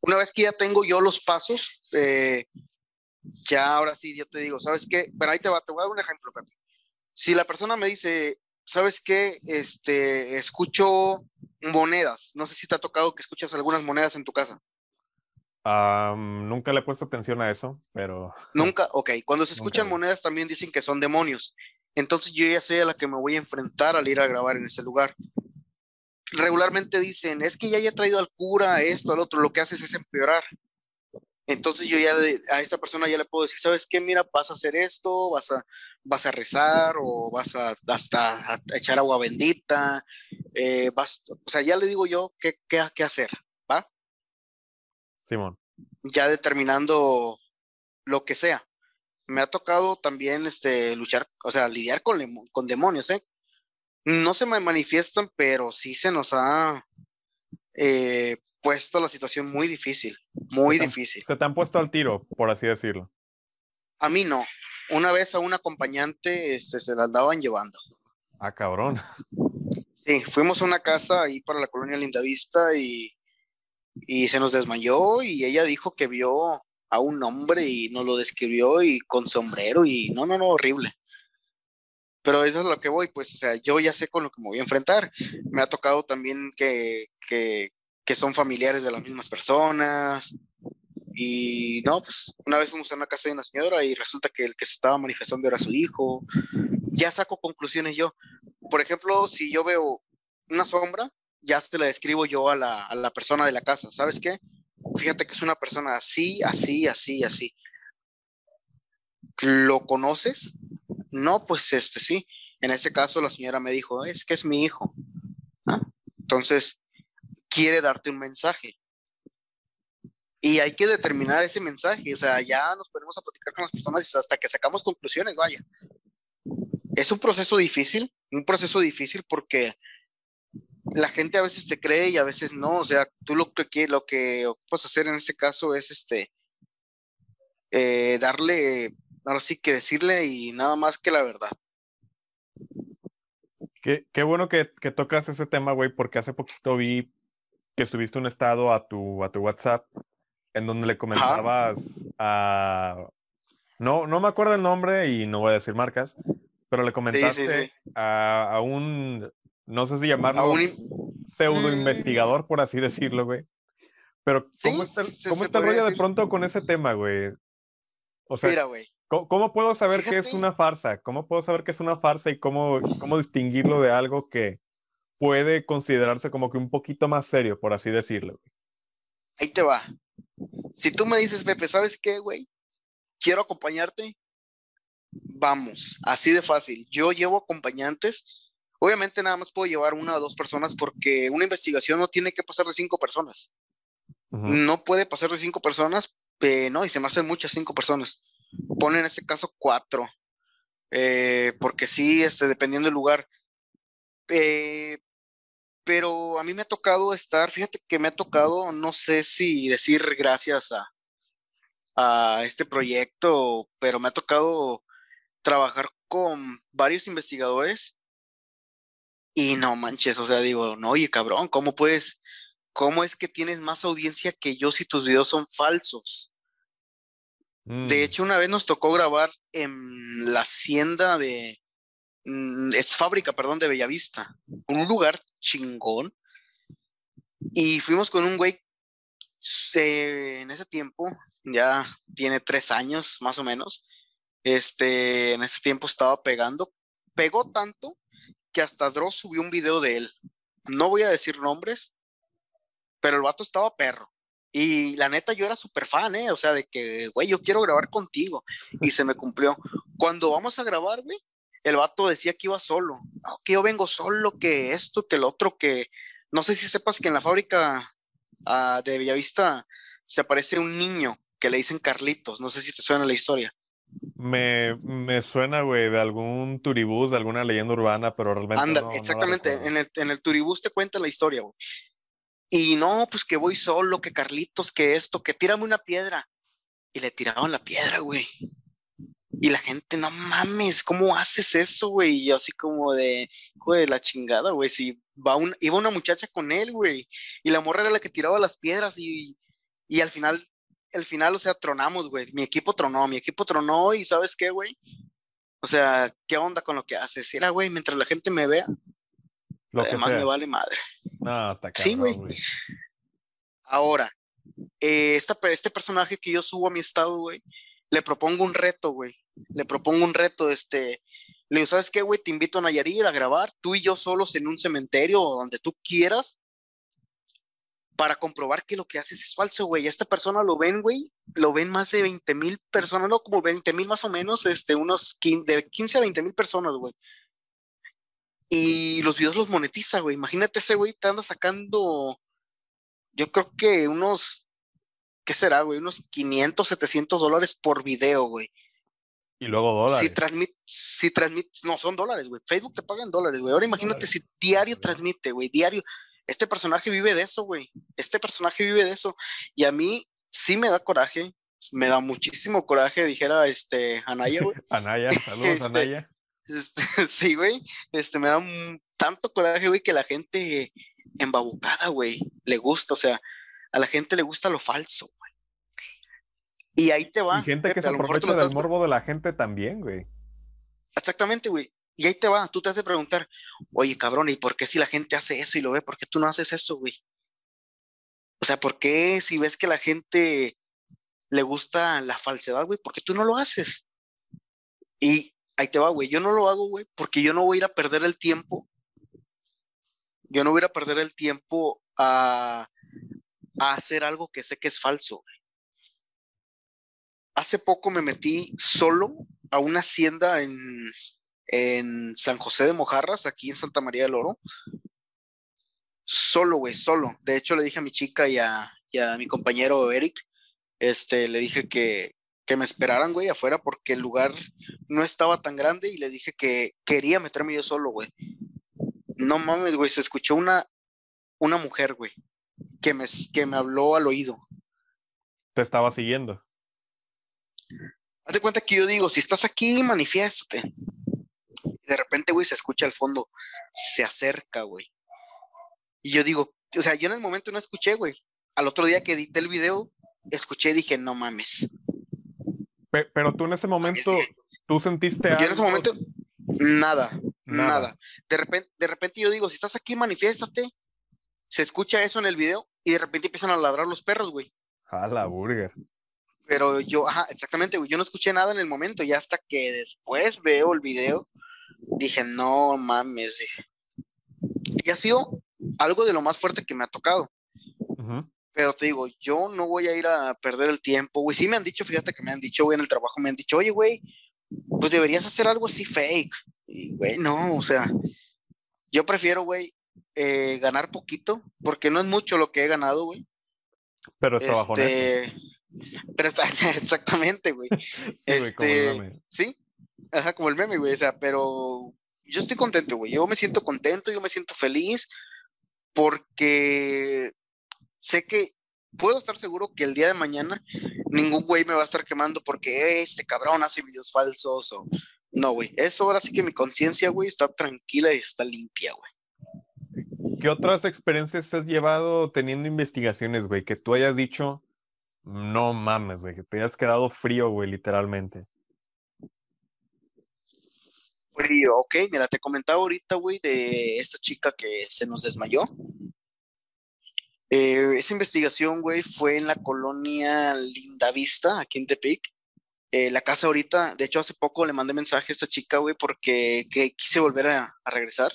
una vez que ya tengo yo los pasos, eh, ya ahora sí, yo te digo, ¿sabes qué? Pero ahí te, va, te voy a dar un ejemplo, Pepe. Si la persona me dice, ¿sabes qué? Este, escucho monedas. No sé si te ha tocado que escuchas algunas monedas en tu casa. nunca le he puesto atención a eso, pero... *laughs* Nunca, ok. Cuando se escuchan monedas también dicen que son demonios. Entonces yo ya sé a la que me voy a enfrentar al ir a grabar en ese lugar. Regularmente dicen, es que ya haya traído al cura, esto, al otro, lo que haces es empeorar. Entonces yo ya a esta persona ya le puedo decir, ¿sabes qué? Mira, vas a hacer esto, vas a, vas a rezar o vas a hasta echar agua bendita, eh, vas, o sea, ya le digo yo qué, qué, qué hacer, ¿va? Simón. Ya determinando lo que sea me ha tocado también este, luchar, o sea, lidiar con, con demonios, ¿eh? No se me manifiestan, pero sí se nos ha eh, puesto la situación muy difícil, muy difícil. Se te han puesto al tiro, por así decirlo. A mí no. Una vez a un acompañante este, se la andaban llevando. Ah, cabrón. Sí, fuimos a una casa ahí para la colonia Lindavista y, y se nos desmayó y ella dijo que vio a un hombre y nos lo describió y con sombrero y no, no, no, horrible. Pero eso es lo que voy, pues, o sea, yo ya sé con lo que me voy a enfrentar. Me ha tocado también que, que, que son familiares de las mismas personas. Y no, pues una vez fuimos a una casa de una señora y resulta que el que se estaba manifestando era su hijo. Ya saco conclusiones yo. Por ejemplo, si yo veo una sombra, ya se la describo yo a la, a la persona de la casa. ¿Sabes qué? fíjate que es una persona así, así, así, así. ¿Lo conoces? No, pues este sí. En este caso la señora me dijo, es que es mi hijo. Entonces, quiere darte un mensaje. Y hay que determinar ese mensaje. O sea, ya nos ponemos a platicar con las personas hasta que sacamos conclusiones, vaya. Es un proceso difícil, un proceso difícil porque la gente a veces te cree y a veces no. O sea, tú lo que lo que puedes hacer en este caso es este eh, darle, ahora sí que decirle y nada más que la verdad. Qué, qué bueno que, que, tocas ese tema, güey, porque hace poquito vi que subiste un estado a tu, a tu WhatsApp en donde le comentabas a. No, no me acuerdo el nombre y no voy a decir marcas, pero le comentaste A, a, un no sé si llamarlo pseudo investigador, por así decirlo, güey. Pero, ¿cómo está, ¿cómo está el rollo de pronto con ese tema, güey? O sea, Mira, güey. ¿Cómo, puedo saber que es una farsa? ¿Cómo puedo saber que es una farsa y cómo, cómo distinguirlo de algo que puede considerarse como que un poquito más serio, por así decirlo? Ahí te va. Si tú me dices, Pepe, ¿sabes qué, güey? Quiero acompañarte. Vamos, así de fácil. Yo llevo acompañantes Obviamente nada más puedo llevar una o dos personas porque una investigación no tiene que pasar de cinco personas. No puede pasar de cinco personas, eh, no, y se me hacen muchas cinco personas. Pone en este caso cuatro. eh, porque sí, este, dependiendo del lugar. Eh, pero a mí me ha tocado estar, fíjate que me ha tocado, no sé si decir gracias a, a este proyecto, pero me ha tocado trabajar con varios investigadores y no manches, o sea, digo, no, oye, cabrón, ¿cómo puedes, cómo es que tienes más audiencia que yo si tus videos son falsos? De Mm, hecho, una vez nos tocó grabar en la hacienda de, mm, es fábrica, perdón, de Bellavista, un lugar chingón, y fuimos con un güey, se- en ese tiempo, ya tiene tres años más o menos, este, en ese tiempo estaba pegando, pegó tanto que hasta Dross subió un video de él. No voy a decir nombres, pero el vato estaba perro. Y la neta, yo era súper fan, ¿eh? O sea, de que, güey, yo quiero grabar contigo. Y se me cumplió. Cuando vamos a grabar, güey, el vato decía que iba solo. "No, que yo vengo solo, que esto, que lo otro, que... No sé si sepas que en la fábrica ah, de Bellavista se aparece un niño que le dicen Carlitos. No sé si te suena la historia. me, me suena, güey, de algún turibús, de alguna leyenda urbana, pero realmente Anda, no- exactamente, recuerdo. en el, en el turibús te cuenta la historia, güey. Y no, pues que voy solo, que Carlitos, que esto, que tírame una piedra. Y le tiraban la piedra, güey. Y la gente, no mames, ¿cómo haces eso, güey? Y así como de, de la chingada, güey. Si va iba una muchacha con él, güey. Y la morra era la que tiraba las piedras y, y al final, al final, o sea, tronamos, güey. Mi equipo tronó, mi equipo tronó y ¿sabes qué, güey? O sea, ¿qué onda con lo que haces? Era, güey, mientras la gente me vea, Lo que además sea. me vale madre. No, hasta Sí, cabrón, güey. Ahora, eh, esta, este personaje que yo subo a mi estado, güey, le propongo un reto, güey. Le propongo un reto, este. Le digo, ¿sabes qué, güey? Te invito a Nayarit a grabar, tú y yo solos en un cementerio o donde tú quieras, para comprobar que lo que haces es falso, güey. Esta persona lo ven, güey, lo ven más de 20 mil personas, no, como 20 mil más o menos, este, unos 15, de 15 a 20 mil personas, güey. Y los videos los monetiza, güey. Imagínate ese güey, te anda sacando, yo creo que unos, ¿qué será, güey? Unos 500, 700 dólares por video, güey. Y luego dólares. Si transmite, si transmite, no, son dólares, güey. Facebook te paga en dólares, güey. Ahora imagínate Dólares. si diario transmite, güey, diario. Este personaje vive de eso, güey. Este personaje vive de eso. Y a mí sí me da coraje, me da muchísimo coraje, dijera este Anaya, güey. *laughs* Anaya, saludos, Este, Anaya. Este, *laughs* sí, güey. Este, me da un- tanto coraje, güey, que la gente embabucada, güey, le gusta. O sea, a la gente le gusta lo falso, güey. Y ahí te va. Y gente que se aprovecha del morbo de la gente también, güey. Exactamente, güey. Y ahí te va. Tú te has de preguntar, oye, cabrón, ¿y por qué si la gente hace eso y lo ve? ¿Por qué tú no haces eso, güey? O sea, ¿por qué si ves que la gente le gusta la falsedad, güey? ¿Por qué tú no lo haces? Y ahí te va, güey. Yo no lo hago, güey, porque yo no voy a ir a perder el tiempo. Yo no voy a ir a perder el tiempo a, a hacer algo que sé que es falso. Hace poco me metí solo a una hacienda en, en San José de Mojarras, aquí en Santa María del Oro. Solo, güey, solo. De hecho, le dije a mi chica y a, y a mi compañero Eric, este, le dije que, que me esperaran, güey, afuera porque el lugar no estaba tan grande y le dije que quería meterme yo solo, güey. No mames, güey, se escuchó una, una mujer, güey, que me, que me habló al oído. Te estaba siguiendo. Haz de cuenta que yo digo, si estás aquí, manifiéstate. Y de repente, güey, se escucha al fondo, se acerca, güey. Y yo digo, o sea, yo en el momento no escuché, güey. Al otro día que edité el video, escuché y dije, no mames. Pe- pero tú en ese momento, tú sentiste Yo en ese momento, nada, Nada. nada. De repente, de repente yo digo, si estás aquí, manifiéstate. Se escucha eso en el video y de repente empiezan a ladrar los perros, güey. A la burger. Pero yo, ajá, exactamente, güey. Yo no escuché nada en el momento y hasta que después veo el video, dije, no mames. dije. Y ha sido algo de lo más fuerte que me ha tocado. Ujú. Pero te digo, yo no voy a ir a perder el tiempo, güey. Sí me han dicho, fíjate que me han dicho, güey, en el trabajo me han dicho, oye, güey, pues deberías hacer algo así fake. Y, güey, no, o sea, yo prefiero, güey, eh, ganar poquito, porque no es mucho lo que he ganado, güey. Pero está bajo Este, pero está, *laughs* exactamente, güey. *laughs* Sí, güey, este, mame. sí, Ajá, como el meme, güey. O sea, pero yo estoy contento, güey. Yo me siento contento, yo me siento feliz porque sé que puedo estar seguro que el día de mañana ningún güey me va a estar quemando porque este cabrón hace videos falsos o no, güey. Eso ahora sí que mi conciencia, güey, está tranquila y está limpia, güey. ¿Qué otras experiencias has llevado teniendo investigaciones, güey? Que tú hayas dicho, no mames, güey, que te hayas quedado frío, güey, literalmente. Frío, ok, mira, te comentaba ahorita, güey, de esta chica que se nos desmayó. Eh, esa investigación, güey, fue en la colonia Lindavista, aquí en Tepic. Eh, la casa ahorita, de hecho, hace poco le mandé mensaje a esta chica, güey, porque quise volver a, regresar.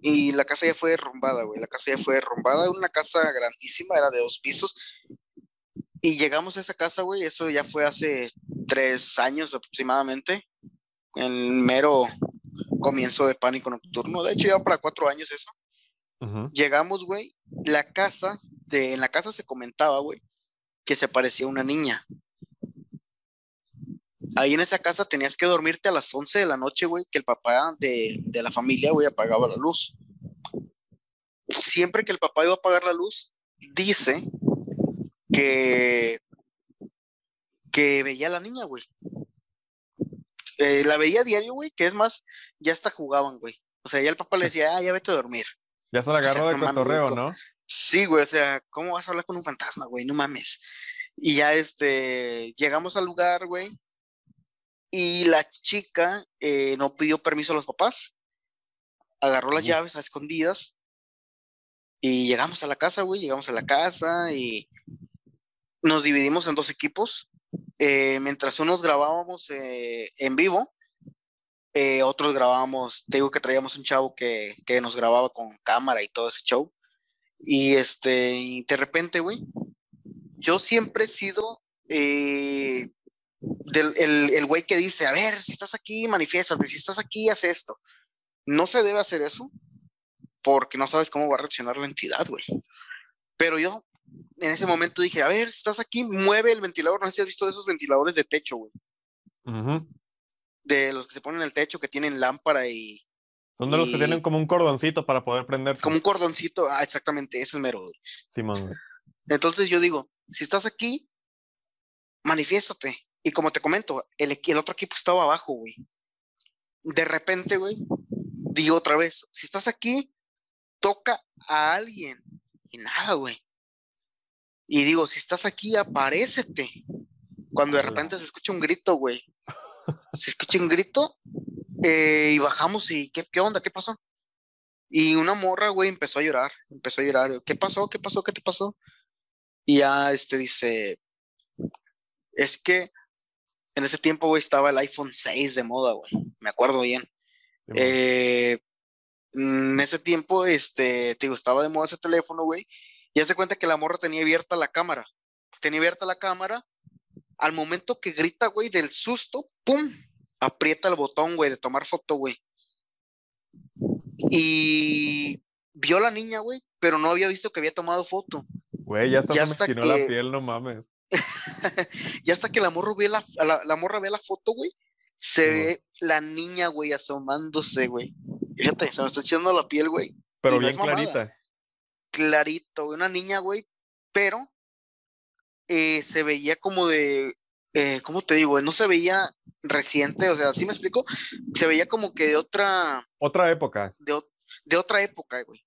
Y la casa ya fue derrumbada, güey. La casa ya fue derrumbada. Una casa grandísima, era de dos pisos. Y llegamos a esa casa, güey. Eso ya fue hace tres años aproximadamente. En mero comienzo de pánico nocturno. De hecho, ya para cuatro años eso. Llegamos, güey. La casa, de, en la casa se comentaba, güey, que se parecía a una niña. Ahí en esa casa tenías que dormirte a las 11 de la noche, güey, que el papá de, de la familia, güey, apagaba la luz. Siempre que el papá iba a apagar la luz, dice que, que veía a la niña, güey. Eh, la veía a diario, güey, que es más, ya hasta jugaban, güey. O sea, ya el papá le decía, ah, ya vete a dormir. Ya se la agarró de cotorreo, ¿no? Sí, güey, o sea, ¿cómo vas a hablar con un fantasma, güey? No mames. Y ya, este, llegamos al lugar, güey, y la chica eh, no pidió permiso a los papás, agarró las llaves a escondidas y llegamos a la casa, güey, llegamos a la casa y nos dividimos en dos equipos. Eh, mientras unos grabábamos eh, en vivo, otros grabábamos, te digo que traíamos un chavo que, que, nos grababa con cámara y todo ese show. Y este, y de repente, güey, yo siempre he sido del el güey que dice, a ver, si estás aquí, manifiéstate, si estás aquí, haz esto. No se debe hacer eso porque no sabes cómo va a reaccionar la entidad, güey. Pero yo en ese momento dije, a ver, si estás aquí, mueve el ventilador. No sé si has visto esos ventiladores de techo, güey. De los que se ponen en el techo, que tienen lámpara y... Son de los que tienen como un cordoncito para poder prender. Como un cordoncito, ah, exactamente, ese es mero. Simón. Entonces yo digo, si estás aquí, manifiéstate. Y como te comento, el, el otro equipo estaba abajo, güey. De repente, güey, digo otra vez, si estás aquí, toca a alguien. Y nada, güey. Y digo, si estás aquí, aparécete. Cuando de repente se escucha un grito, güey. Se escucha un grito eh, y bajamos y ¿qué, ¿qué onda? ¿Qué pasó? Y una morra, güey, empezó a llorar. Empezó a llorar. ¿Qué pasó? ¿Qué pasó? ¿Qué te pasó? Y ya, este, dice, es que en ese tiempo, güey, estaba el iPhone 6 de moda, güey. Me acuerdo bien. Eh, en ese tiempo, este, te digo, estaba de moda ese teléfono, güey. Y hace cuenta que la morra tenía abierta la cámara. Tenía abierta la cámara. Al momento que grita, güey, del susto, ¡pum! Aprieta el botón, güey, de tomar foto, güey. Y vio a la niña, güey, pero no había visto que había tomado foto. Güey, ya, hasta me que... la piel, no mames. *laughs* y hasta que la morra ve la, la, morra ve la foto, güey, se ve la niña, güey, asomándose, güey. Fíjate, se me está echando la piel, güey. Pero bien clarita. Clarito, güey, una niña, güey, pero eh, se veía como de, eh, ¿cómo te digo? No se veía reciente, o sea, ¿sí me explico? Se veía como que de otra... Otra época. De, de otra época, güey.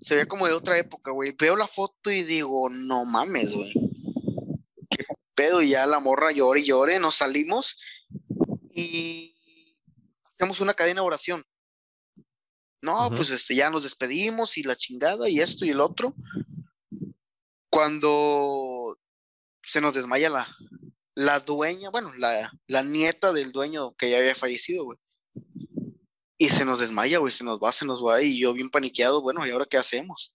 Se veía como de otra época, güey. Veo la foto y digo, no mames, güey pedo y ya la morra llore y llore, nos salimos y hacemos una cadena de oración. No, pues este, ya nos despedimos y la chingada y esto y el otro. Cuando se nos desmaya la, la dueña, bueno, la, la nieta del dueño que ya había fallecido, güey. Y se nos desmaya, güey, se nos va, se nos va. Y yo bien paniqueado, bueno, ¿y ahora qué hacemos?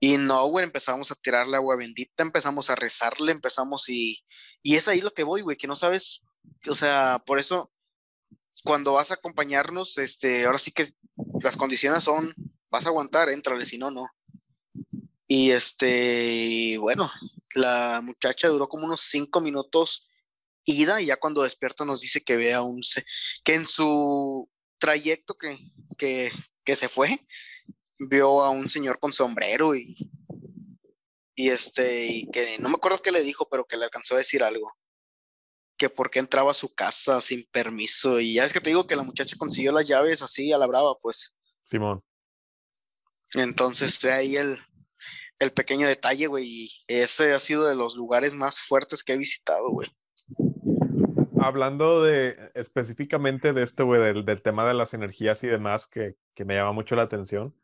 Y no, güey, empezamos a tirarle agua bendita, empezamos a rezarle, empezamos y, y es ahí lo que voy, güey, que no sabes, o sea, por eso cuando vas a acompañarnos, este, ahora sí que las condiciones son, vas a aguantar, éntrale, si no, no. Y este, bueno, la muchacha duró como unos cinco minutos ida y ya cuando despierta nos dice que ve a un, que en su trayecto que, que, que se fue, vio a un señor con sombrero y, y este, y que no me acuerdo qué le dijo, pero que le alcanzó a decir algo. Que por qué entraba a su casa sin permiso. Y ya es que te digo que la muchacha consiguió las llaves así a la brava, pues. Simón. Entonces, ahí el, el pequeño detalle, güey. Y ese ha sido de los lugares más fuertes que he visitado, güey. Hablando de específicamente de esto, güey, del, del, tema de las energías y demás, que, que me llama mucho la atención.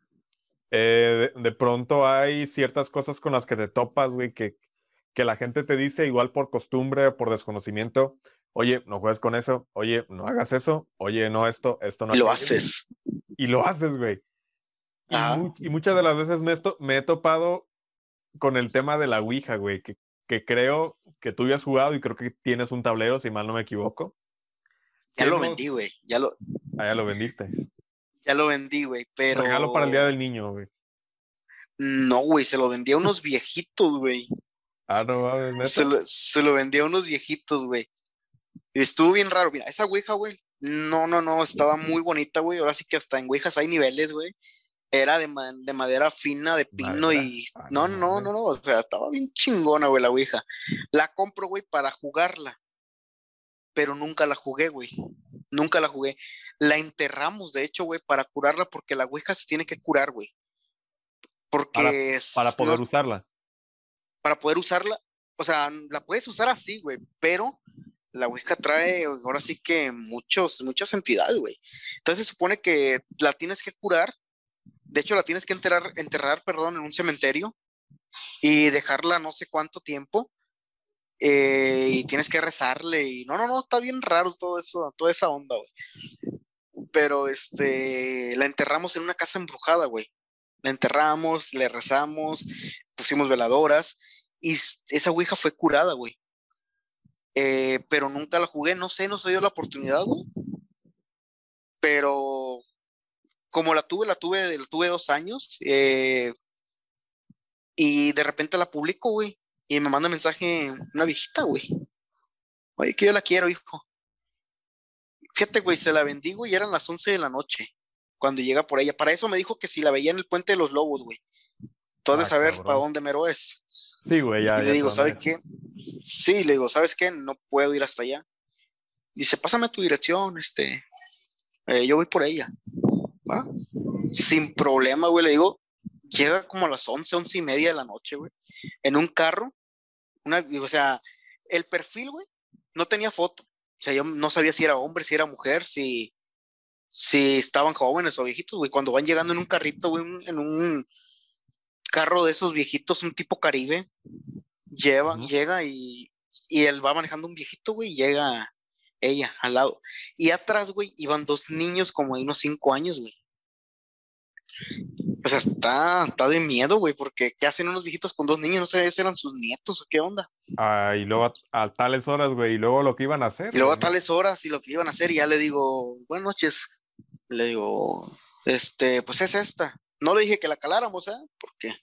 Eh, de, de, pronto hay ciertas cosas con las que te topas, güey, que, que la gente te dice igual por costumbre, por desconocimiento, oye, no juegues con eso, oye, no hagas eso, oye, no esto, esto no. Y lo haces. Y lo haces, güey. Y, y, muchas de las veces me, me, he topado con el tema de la Ouija, güey, que, que, creo que tú ya has jugado y creo que tienes un tablero, si mal no me equivoco. Ya lo vendí, güey. Ya lo... Ah, ya lo vendiste. Ya lo vendí, güey, pero... Regalo para el Día del Niño, güey. No, güey, se lo vendí a unos viejitos, güey. Ah, no, ¿neta? Se lo, se lo vendí a unos viejitos, güey. Estuvo bien raro, mira, esa Ouija, güey, no, no, no, estaba muy bonita, güey. Ahora sí que hasta en Ouijas hay niveles, güey era de, ma de, madera fina, de pino madera. y... Ah, no, no, no, no, o sea, estaba bien chingona, güey, la Ouija. La compro, güey, para jugarla, pero nunca la jugué, güey. Nunca la jugué. La enterramos, de hecho, güey, para curarla, porque la Ouija se tiene que curar, güey. Porque... Para, para poder no, usarla. Para poder usarla, o sea, la puedes usar así, güey, pero la Ouija trae ahora sí que muchos, muchas entidades, güey. Entonces se supone que la tienes que curar de hecho, la tienes que enterrar, enterrar perdón, en un cementerio y dejarla no sé cuánto tiempo. Eh, y tienes que rezarle. Y no, no, no, está bien raro todo eso, toda esa onda, güey. Pero este, la enterramos en una casa embrujada, güey. La enterramos, le rezamos, pusimos veladoras y esa ouija fue curada, güey. Eh, pero nunca la jugué, no sé, no se dio la oportunidad, güey. Pero como la tuve, la tuve, la tuve dos años, eh, y de repente la publico, güey, y me manda mensaje una viejita, güey. Oye, que yo la quiero, hijo. Fíjate, güey, se la güey, y eran las 11 de la noche cuando llega por ella. Para eso me dijo que si la veía en el puente de los lobos, güey. Tú has de saber para dónde mero es. Sí, güey, ya. Y le digo, ¿sabes qué? Sí, le digo, ¿sabes qué? No puedo ir hasta allá. Dice, pásame tu dirección, este. Eh, yo voy por ella. ¿Va? Sin problema, güey, le digo, llega como a las 11, 11 y media de la noche, güey, en un carro, una, o sea, el perfil, güey, no tenía foto, o sea, yo no sabía si era hombre, si era mujer, si, si estaban jóvenes o viejitos, güey, cuando van llegando en un carrito, güey, en un carro de esos viejitos, un tipo caribe, lleva, uh -huh. llega y, y él va manejando un viejito, güey, y llega ella al lado. Y atrás, güey, iban dos niños como de unos cinco años, güey. O sea, está, está de miedo, güey, porque ¿qué hacen unos viejitos con dos niños? No sé si eran sus nietos o qué onda. Ah, y luego a, a tales horas, güey, y luego lo que iban a hacer. Y luego güey. a tales horas y lo que iban a hacer, y ya le digo, buenas noches. Le digo, este, pues es esta. No le dije que la caláramos, ¿eh? *laughs* Porque,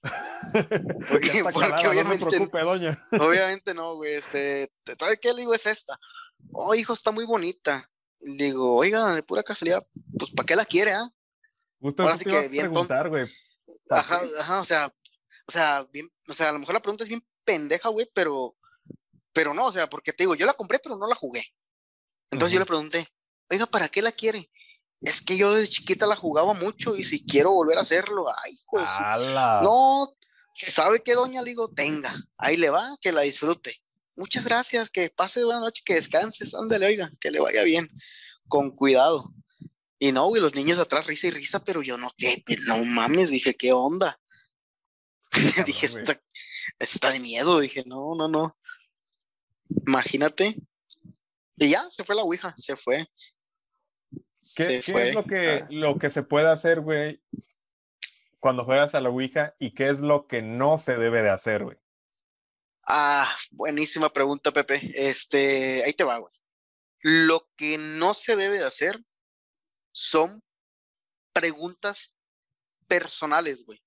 porque, porque calada, obviamente, no preocupe, doña. obviamente no, güey, este, ¿sabe qué? Le digo, es esta. Oh, hijo, está muy bonita. Digo, oiga, de pura casualidad, pues, ¿para qué la quiere, ah? Ahora sí que bien preguntar, güey. Ajá, ajá, o sea, o sea, bien, o sea, a lo mejor la pregunta es bien pendeja, güey, pero, pero no, o sea, porque te digo, yo la compré, pero no la jugué. Entonces yo le pregunté, oiga, ¿para qué la quiere? Es que yo desde chiquita la jugaba mucho y si quiero volver a hacerlo, ay, pues. No, ¿sabe qué, doña? Le digo, tenga, ahí le va, que la disfrute. Muchas gracias, que pase buena noche, que descanses, ándale, oiga, que le vaya bien, con cuidado. Y no, güey, los niños atrás risa y risa, pero yo no, ¿qué? No mames, dije, ¿qué onda? Claro, *laughs* dije, está, está de miedo, dije, no, no, no. Imagínate. Y ya, se fue la Ouija, se fue. ¿Qué, ¿qué es lo que, ah. lo que se puede hacer, güey, cuando juegas a la Ouija y qué es lo que no se debe de hacer, güey? Ah, buenísima pregunta, Pepe. Este, ahí te va, güey. Lo que no se debe de hacer son preguntas personales, güey.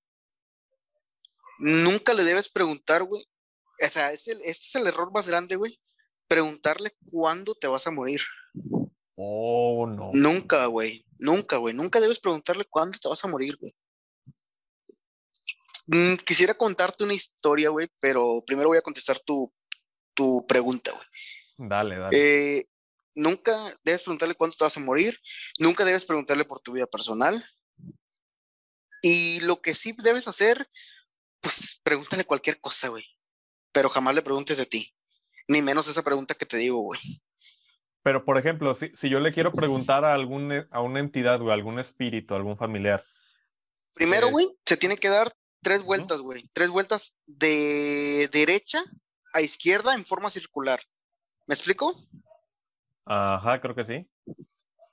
Nunca le debes preguntar, güey. O sea, es el, este es el error más grande, güey. preguntarle cuándo te vas a morir. Oh, no. Nunca, güey. Nunca, güey. Nunca debes preguntarle cuándo te vas a morir, güey. Mm, quisiera contarte una historia, güey, pero primero voy a contestar tu, tu pregunta, güey. Dale, dale. Eh, nunca debes preguntarle cuándo te vas a morir. Nunca debes preguntarle por tu vida personal. Y lo que sí debes hacer, pues pregúntale cualquier cosa, güey. Pero jamás le preguntes de ti. Ni menos esa pregunta que te digo, güey. Pero, por ejemplo, si, si yo le quiero preguntar a, algún, a una entidad, güey, algún espíritu, algún familiar. Primero, güey, se tiene que dar tres vueltas, güey. Tres vueltas de derecha a izquierda en forma circular. ¿Me explico? Ajá, creo que sí.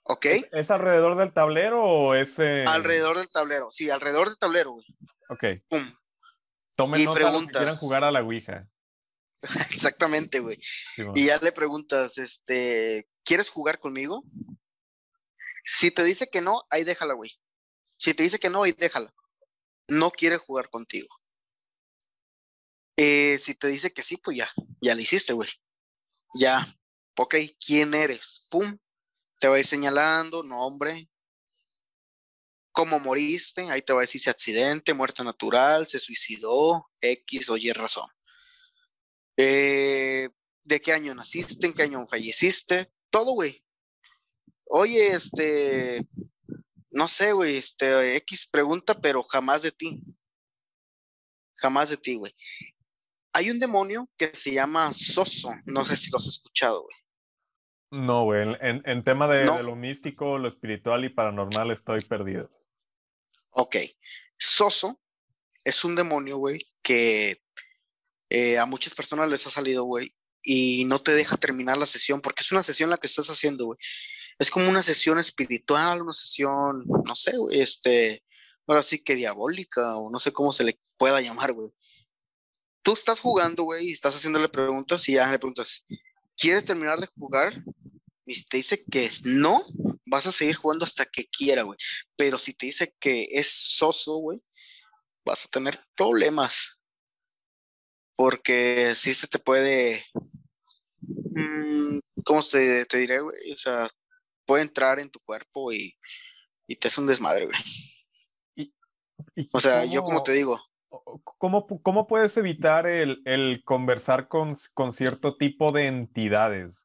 Ok. ¿Es, alrededor del tablero o es...? eh, Alrededor del tablero. Sí, alrededor del tablero, güey. Ok. Pum. Tomen Y nota los que preguntas. quieran jugar a la Ouija. *laughs* Exactamente, güey. Y ya le preguntas, este, ¿quieres jugar conmigo? Si te dice que no, ahí déjala, güey. Si te dice que no, ahí déjala. No quiere jugar contigo. Eh, si te dice que sí, pues ya, ya lo hiciste, güey. Ya, ok, ¿quién eres? Pum, te va a ir señalando, nombre, cómo moriste, ahí te va a decir si accidente, muerte natural, se suicidó, X o Y razón. Eh, ¿De qué año naciste? ¿En qué año falleciste? Todo, güey. Oye, este, no sé, güey, este, X pregunta, pero jamás de ti. Jamás de ti, güey. Hay un demonio que se llama Soso, no sé si lo has escuchado, güey. No, güey. En, en- tema de, No. de lo místico, lo espiritual y paranormal estoy perdido. Ok. Soso es un demonio, güey, que eh, a muchas personas les ha salido, güey, y no te deja terminar la sesión, porque es una sesión la que estás haciendo, güey. Es como una sesión espiritual, una sesión, no sé, güey, este, ahora sí que diabólica, o no sé cómo se le pueda llamar, güey. Tú estás jugando, güey, y estás haciéndole preguntas, y ya le preguntas, ¿quieres terminar de jugar? Y si te dice que no, vas a seguir jugando hasta que quiera, güey. Pero si te dice que es soso, güey, vas a tener problemas. Porque sí se te puede. mm, ¿Cómo te, te diré, güey? O sea, puede entrar en tu cuerpo y, y te hace un desmadre, güey. ¿Y O sea, yo como te digo, ¿Cómo, cómo puedes evitar el, el conversar con, con cierto tipo de entidades?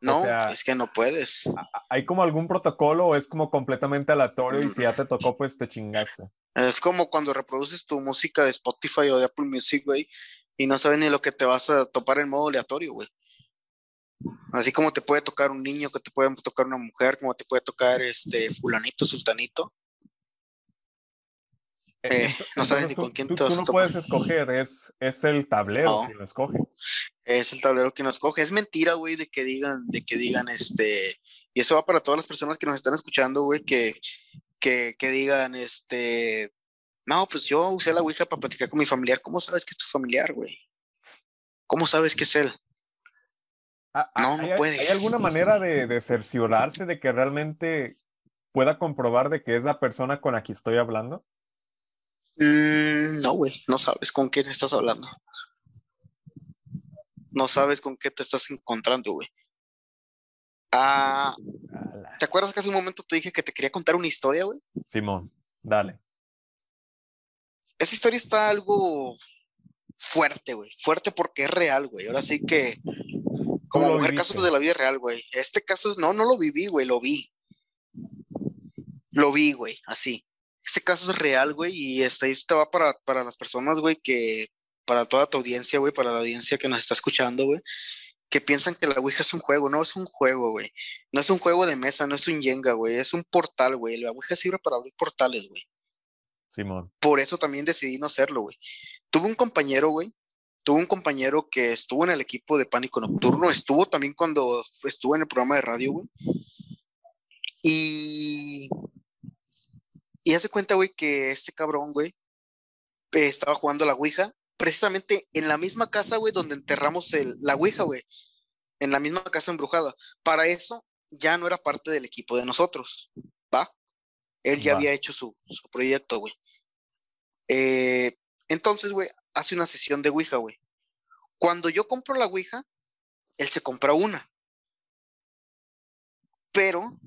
no, sea- es que no puedes. ¿Hay como algún protocolo o es como completamente aleatorio y si ya te tocó, pues te chingaste? Es como cuando reproduces tu música de Spotify o de Apple Music, güey, y no sabes ni lo que te vas a topar en modo aleatorio, güey. Así como te puede tocar un niño, que te puede tocar una mujer, como te puede tocar este fulanito, sultanito. Eh, Ent- no sabes ni con quién tú, te vas tú a no puedes escoger, es, es el tablero No. quien lo escoge. Es el tablero que nos coge. Es mentira, güey, de que digan, de que digan, este, y eso va para todas las personas que nos están escuchando, güey, que, que, que digan, este, no, pues yo usé la Ouija para platicar con mi familiar. ¿Cómo sabes que es tu familiar, güey? ¿Cómo sabes que es él? No, no ¿hay, hay alguna manera de, de cerciorarse de que realmente pueda comprobar de que es la persona con la que estoy hablando? Mm, no, güey, no sabes con quién estás hablando. No sabes con qué te estás encontrando, güey. Ah. ¿te acuerdas que hace un momento te dije que te quería contar una historia, güey? Simón, dale. Esa historia está algo fuerte, güey. Fuerte porque es real, güey. Ahora sí que, como mujer, viviste? casos de la vida real, güey. Este caso es, no, no lo viví, güey, lo vi. Lo vi, güey, así. Este caso es real, güey, y este, esto va para, para las personas, güey, que, para toda tu audiencia, güey, para la audiencia que nos está escuchando, güey, que piensan que la Ouija es un juego. No es un juego, güey. No es un juego de mesa, no es un Jenga, güey. Es un portal, güey. La Ouija sirve para abrir portales, güey Simón. por eso también decidí no hacerlo, güey. Tuve un compañero, güey. Tuve un compañero que estuvo en el equipo de Pánico Nocturno, estuvo también cuando estuvo en el programa de radio, güey. Y. Y hace cuenta, güey, que este cabrón, güey, eh, estaba jugando a la Ouija, precisamente en la misma casa, güey, donde enterramos el, la Ouija, güey. En la misma casa embrujada. Para eso, ya no era parte del equipo de nosotros, ¿va? Él ya Va. había hecho su, su proyecto, güey. Eh, entonces, güey, hace una sesión de Ouija, güey. Cuando yo compro la Ouija, él se compra una. Pero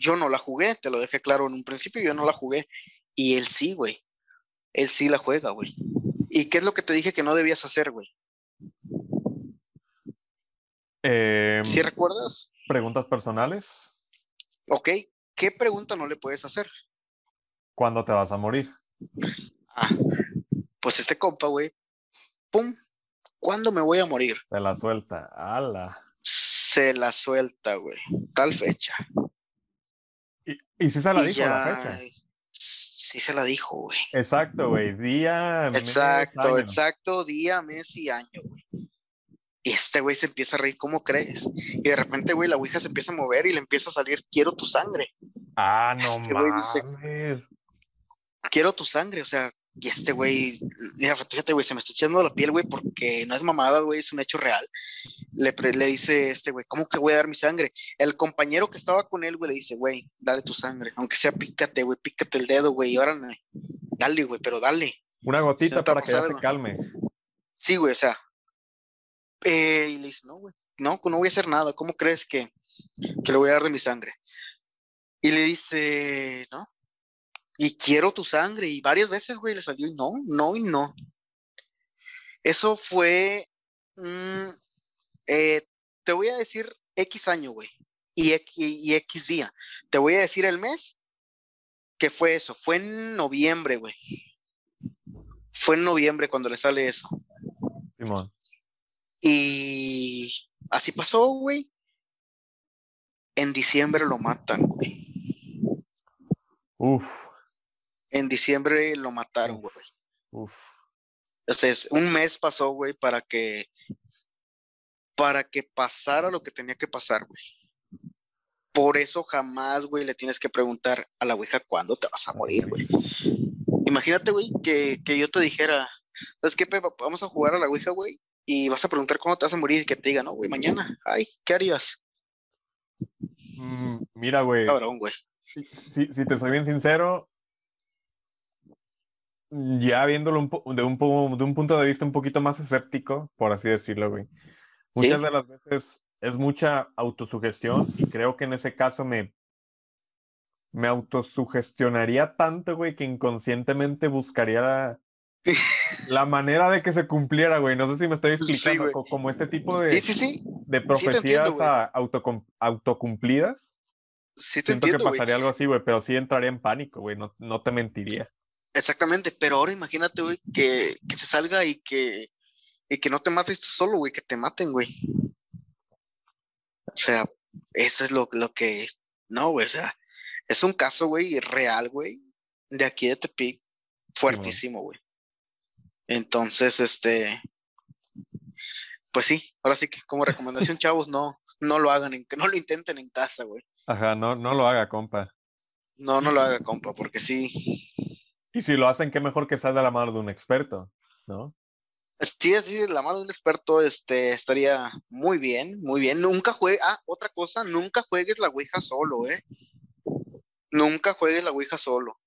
yo no la jugué, te lo dejé claro en un principio, yo no la jugué. Y él sí, güey. Él sí la juega, güey. ¿Y qué es lo que te dije que no debías hacer, güey? Em, ¿Sí recuerdas? Preguntas personales. Ok, ¿qué pregunta no le puedes hacer? ¿Cuándo te vas a morir? Ah, pues este compa, güey, pum, ¿cuándo me voy a morir? Se la suelta, ala. Se la suelta, güey, tal fecha. Y, y sí se la Y dijo la ya, fecha. Sí se la dijo, güey. Exacto, güey. Día, mes, Exacto, año. exacto, día, mes y año, güey. Y este güey se empieza a reír, ¿cómo crees? Y de repente, güey, la ouija se empieza a mover y le empieza a salir, quiero tu sangre, Ah, no Este güey dice- mames. quiero tu sangre, o sea, y este güey, fíjate, güey, se me está echando la piel, güey, porque no es mamada, güey, es un hecho real. Le, le dice este güey, ¿cómo que voy a dar mi sangre? El compañero que estaba con él, güey, le dice, güey, dale tu sangre, aunque sea pícate, güey, pícate el dedo, güey, y órale, dale, güey, pero dale. Una gotita no para que ya se calme. Sí, güey, o sea. eh, y le dice, no, güey, no, no voy a hacer nada. ¿Cómo crees que, que le voy a dar de mi sangre? Y le dice, no. Y quiero tu sangre. Y varias veces, güey, le salió y no, no y no. Eso fue, mm, eh, te voy a decir X año, güey, y, X- y X día. Te voy a decir el mes que fue eso. Fue en noviembre, güey. Fue en noviembre cuando le sale eso. Simón. Y así pasó, güey. En diciembre lo matan, güey. Uf, En diciembre lo mataron, güey. uf. Entonces, un mes pasó, güey, para que para que pasara lo que tenía que pasar, güey. Por eso jamás, güey, le tienes que preguntar a la Ouija cuándo te vas a morir, güey. Imagínate, güey, que, que yo te dijera, ¿sabes qué, Pepa? Vamos a jugar a la Ouija, güey, y vas a preguntar cuándo te vas a morir y que te diga, no, güey, mañana. Ay, ¿qué harías? Mm, mira, güey. Cabrón, güey. Si, si- si te soy bien sincero, ya viéndolo un de, un de un punto de vista un poquito más escéptico, por así decirlo, güey. Muchas Sí. de las veces es mucha autosugestión y creo que en ese caso me, me autosugestionaría tanto, güey, que inconscientemente buscaría la, *laughs* la manera de que se cumpliera, güey. No sé si me estoy Sí, explicando, co- como este tipo de, Sí, sí, sí. de profecías entiendo, a- autocumplidas. Sí Siento entiendo, que pasaría algo así, güey, pero sí entraría en pánico, güey, no, no te mentiría. Exactamente, pero ahora imagínate, güey, que, que te salga y que, y que no te mates tú solo, güey, que te maten, güey. O sea, eso es lo, lo que, no, güey, o sea, es un caso, güey, real, güey, de aquí de Tepic, fuertísimo, güey. Entonces, este, pues sí, ahora sí que como recomendación, *laughs* chavos, no, no lo hagan, en, no lo intenten en casa, güey. Ajá, no, no lo haga, compa. No, no lo haga, compa, porque sí, Y si lo hacen, qué mejor que sea de la mano de un experto, ¿no? Sí, así de la mano de un experto este, estaría muy bien, muy bien. Nunca juegue, ah, otra cosa, nunca juegues la Ouija solo, ¿eh? Nunca juegues la Ouija solo.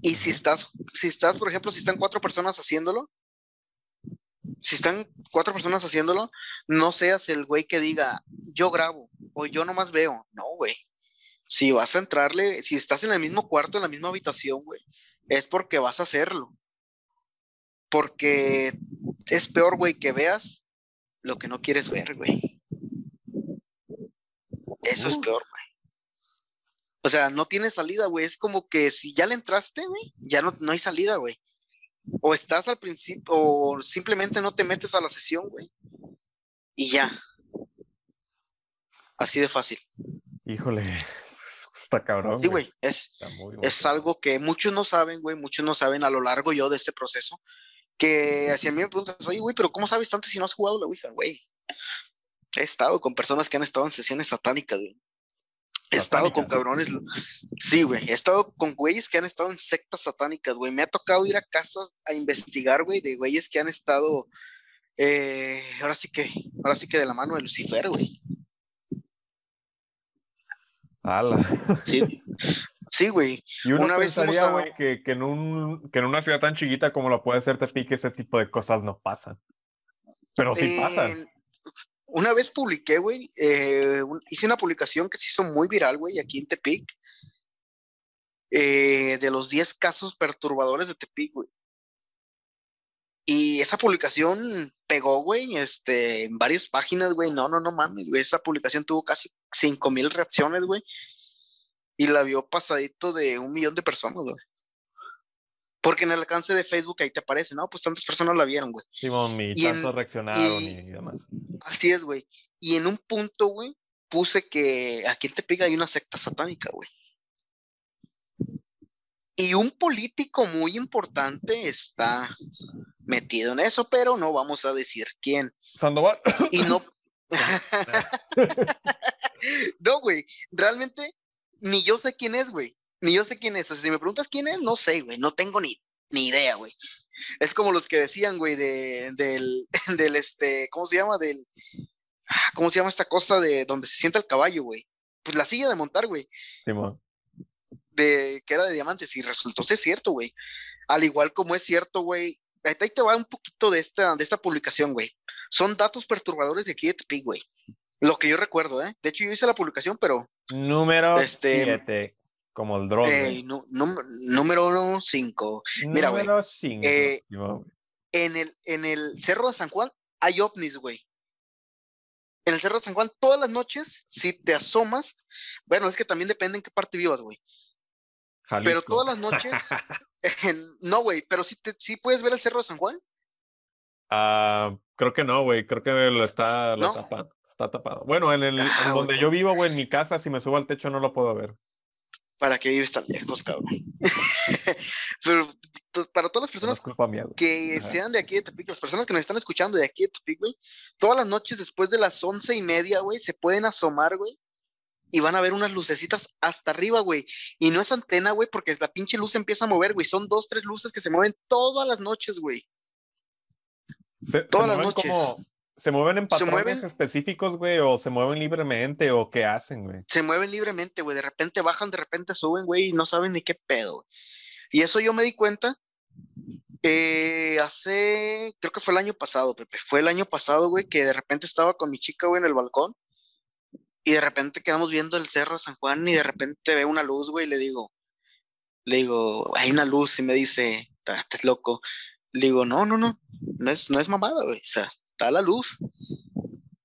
Y si estás, si estás, por ejemplo, si están cuatro personas haciéndolo, si están cuatro personas haciéndolo, no seas el güey que diga, yo grabo o yo nomás veo. No, güey. Si vas a entrarle, si estás en el mismo cuarto, en la misma habitación, güey, es porque vas a hacerlo. Porque es peor, güey, que veas lo que no quieres ver, güey. Eso es peor, güey. O sea, no tiene salida, güey. Es como que si ya le entraste, güey, ya no, no hay salida, güey. O estás al principio, o simplemente no te metes a la sesión, güey. Y ya. Así de fácil. Híjole, está cabrón. Sí, güey. Es, es algo que muchos no saben, güey, muchos no saben a lo largo yo de este proceso, que si a mí me preguntas, oye, güey, pero ¿cómo sabes tanto si no has jugado la Ouija, güey? He estado con personas que han estado en sesiones satánicas, güey. He estado con cabrones, *laughs* sí, güey, he estado con güeyes que han estado en sectas satánicas, güey. Me ha tocado ir a casas a investigar, güey, de güeyes que han estado, eh, ahora sí que, ahora sí que de la mano de Lucifer, güey. Ala. Sí, sí, güey. Y uno Una pensaría, a- güey, que, que, en un, que en una ciudad tan chiquita como lo puede ser Tepic, ese tipo de cosas no pasan. Pero sí pasan. En- una vez publiqué, güey, eh, hice una publicación que se hizo muy viral, güey, aquí en Tepic, eh, de los 10 casos perturbadores de Tepic, güey. Y esa publicación pegó, güey, este, en varias páginas, güey. No, no, no mames, güey. Esa publicación tuvo casi 5 mil reacciones, güey. Y la vio pasadito de un millón de personas, güey. Porque en el alcance de Facebook ahí te aparece, ¿no? Pues tantas personas la vieron, güey. Simón, y, tantos reaccionaron y, demás. Así es, güey. Y en un punto, güey, puse que aquí en Tepic hay una secta satánica, güey. Y un político muy importante está metido en eso, pero no vamos a decir quién. Sandoval. Y no. *laughs* *laughs* no, güey. Realmente ni yo sé quién es, güey. Ni yo sé quién es. O sea, si me preguntas quién es, no sé, güey. No tengo ni, ni idea, güey. Es como los que decían, güey, de, del, *laughs* del, este, ¿cómo se llama? Del, ah, ¿cómo se llama esta cosa de donde se sienta el caballo, güey? Pues la silla de montar, güey. Simón. De, que era de diamantes y resultó ser cierto, güey. Al igual como es cierto, güey. Ahí te va un poquito de esta, de esta publicación, güey. Son datos perturbadores de aquí de Tepic, güey. Lo que yo recuerdo, ¿eh? De hecho, yo hice la publicación, pero. Número 7. Este, como el drone. número 5. Mira, güey. Número 5. Eh, en, el, en el Cerro de San Juan hay ovnis, güey. En el Cerro de San Juan, todas las noches, si te asomas, bueno, es que también depende en qué parte vivas, güey. Pero todas las noches, *laughs* no, güey, pero sí, te, sí puedes ver el Cerro de San Juan. Ah, creo que no, güey, creo que lo está, lo tapando. Está tapado. Bueno, en el Ah, donde yo vivo, güey, en mi casa, si me subo al techo no lo puedo ver. ¿Para qué vives tan lejos, cabrón? *laughs* pero para todas las personas mía, que Ajá. sean de aquí de Tepic, las personas que nos están escuchando de aquí de Tepic, güey, todas las noches después de las once y media, güey, se pueden asomar, güey, y van a ver unas lucecitas hasta arriba, güey. Y no es antena, güey, porque la pinche luz empieza a mover, güey. Son dos, tres luces que se mueven todas las noches, güey. Se, se todas las noches. como- ¿Se mueven en patrones mueven- específicos, güey? ¿O se mueven libremente? ¿O qué hacen, güey? Se mueven libremente, güey. De repente bajan, de repente suben, güey, y no saben ni qué pedo, güey. Y eso yo me di cuenta eh, hace, creo que fue el año pasado, Pepe. Fue el año pasado, güey, que de repente estaba con mi chica, güey, en el balcón. Y de repente quedamos viendo el cerro de San Juan y de repente veo una luz, güey, y le digo, le digo, hay una luz y me dice, "Ta- estás loco. Le digo, no, no, no, no es, no es mamada, güey. O sea, está la luz.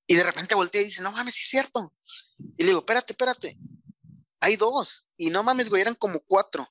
Y de repente voltea y dice, no mames, sí es cierto. Y le digo, espérate, espérate. Hay dos. Y no mames, güey, eran como cuatro.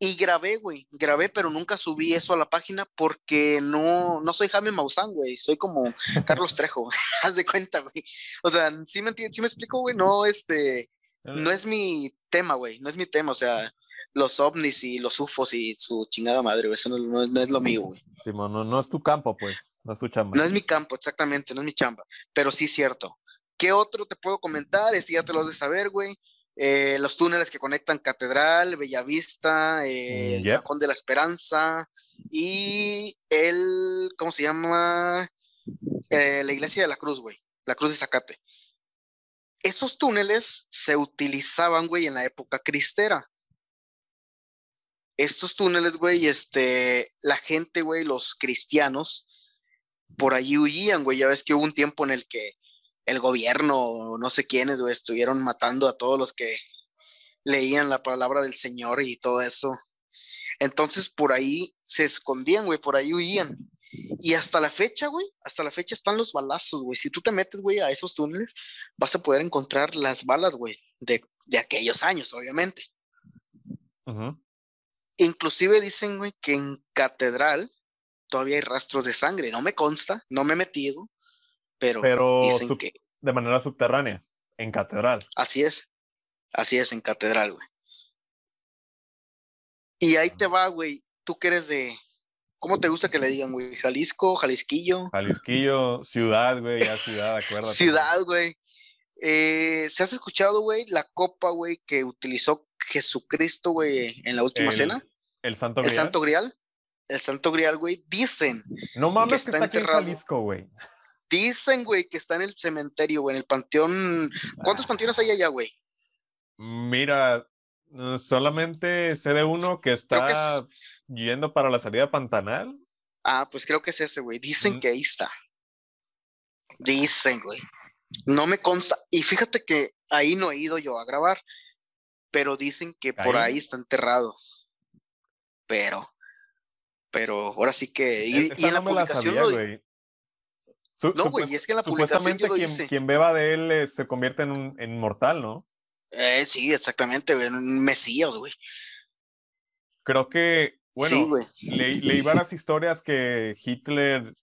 Y grabé, güey, grabé, pero nunca subí eso a la página porque no, no soy Jaime Maussan, güey, soy como Carlos *laughs* Trejo, *laughs* haz de cuenta, güey. O sea, sí me sí me explico, güey, no, este, no es mi tema, güey, no es mi tema, o sea, los ovnis y los ufos y su chingada madre, güey, eso no, no- no es lo mío, güey. Simón, no, no es tu campo, pues. No es tu chamba. No es mi campo, exactamente, no es mi chamba, pero sí es cierto. ¿Qué otro te puedo comentar? Este ya te lo has de saber, güey. Eh, los túneles que conectan Catedral, Bellavista, eh, el Mm, yep. San Juan de la Esperanza y el, ¿cómo se llama? Eh, la iglesia de la Cruz, güey, la Cruz de Zacate. Esos túneles se utilizaban, güey, en la época cristera. Estos túneles, güey, este, la gente, güey, los cristianos, por allí huían, güey. Ya ves que hubo un tiempo en el que el gobierno, no sé quiénes, güey, estuvieron matando a todos los que leían la palabra del Señor y todo eso. Entonces por ahí se escondían, güey, por ahí huían. Y hasta la fecha, güey, hasta la fecha están los balazos, güey. Si tú te metes, güey, a esos túneles, vas a poder encontrar las balas, güey, de, de aquellos años, obviamente. Ujú. Inclusive dicen, güey, que en catedral todavía hay rastros de sangre. No me consta, no me he metido, pero, Pero dicen que de manera subterránea, en catedral. así es. Así es, en catedral, güey. Y ahí te va, güey. Tú que eres de... ¿Cómo te gusta que le digan, güey? Jalisco, Jalisquillo, Jalisquillo, ciudad, güey, ya ciudad, *laughs* acuérdate. ciudad, güey. Eh, ¿Se has escuchado, güey, la copa, güey, que utilizó Jesucristo, güey, en la última El cena? El Santo El Grial. Santo Grial. El Santo Grial, güey. Dicen No mames que está está, aquí en. Jalisco, güey. Dicen, güey, que está en el cementerio, güey, en el panteón. ¿Cuántos Ah. panteones hay allá, güey? Mira, eh, solamente sé de uno que está es- yendo para la salida Pantanal. Ah, pues creo que es ese, güey. Dicen Mm. que ahí está. Dicen, güey. No me consta. Y fíjate que ahí no he ido yo a grabar, pero dicen que por Ahí. está enterrado. Pero, pero ahora sí que. Y, E- y en la no me la publicación sabía, lo. Su- No, güey, es que en la publicación Supuestamente yo lo quien, hice. quien beba de él eh, se convierte en un en inmortal, ¿no? Eh, sí, exactamente, güey. Un mesías, güey. Creo que, bueno, sí, güey. leí, varias historias que Hitler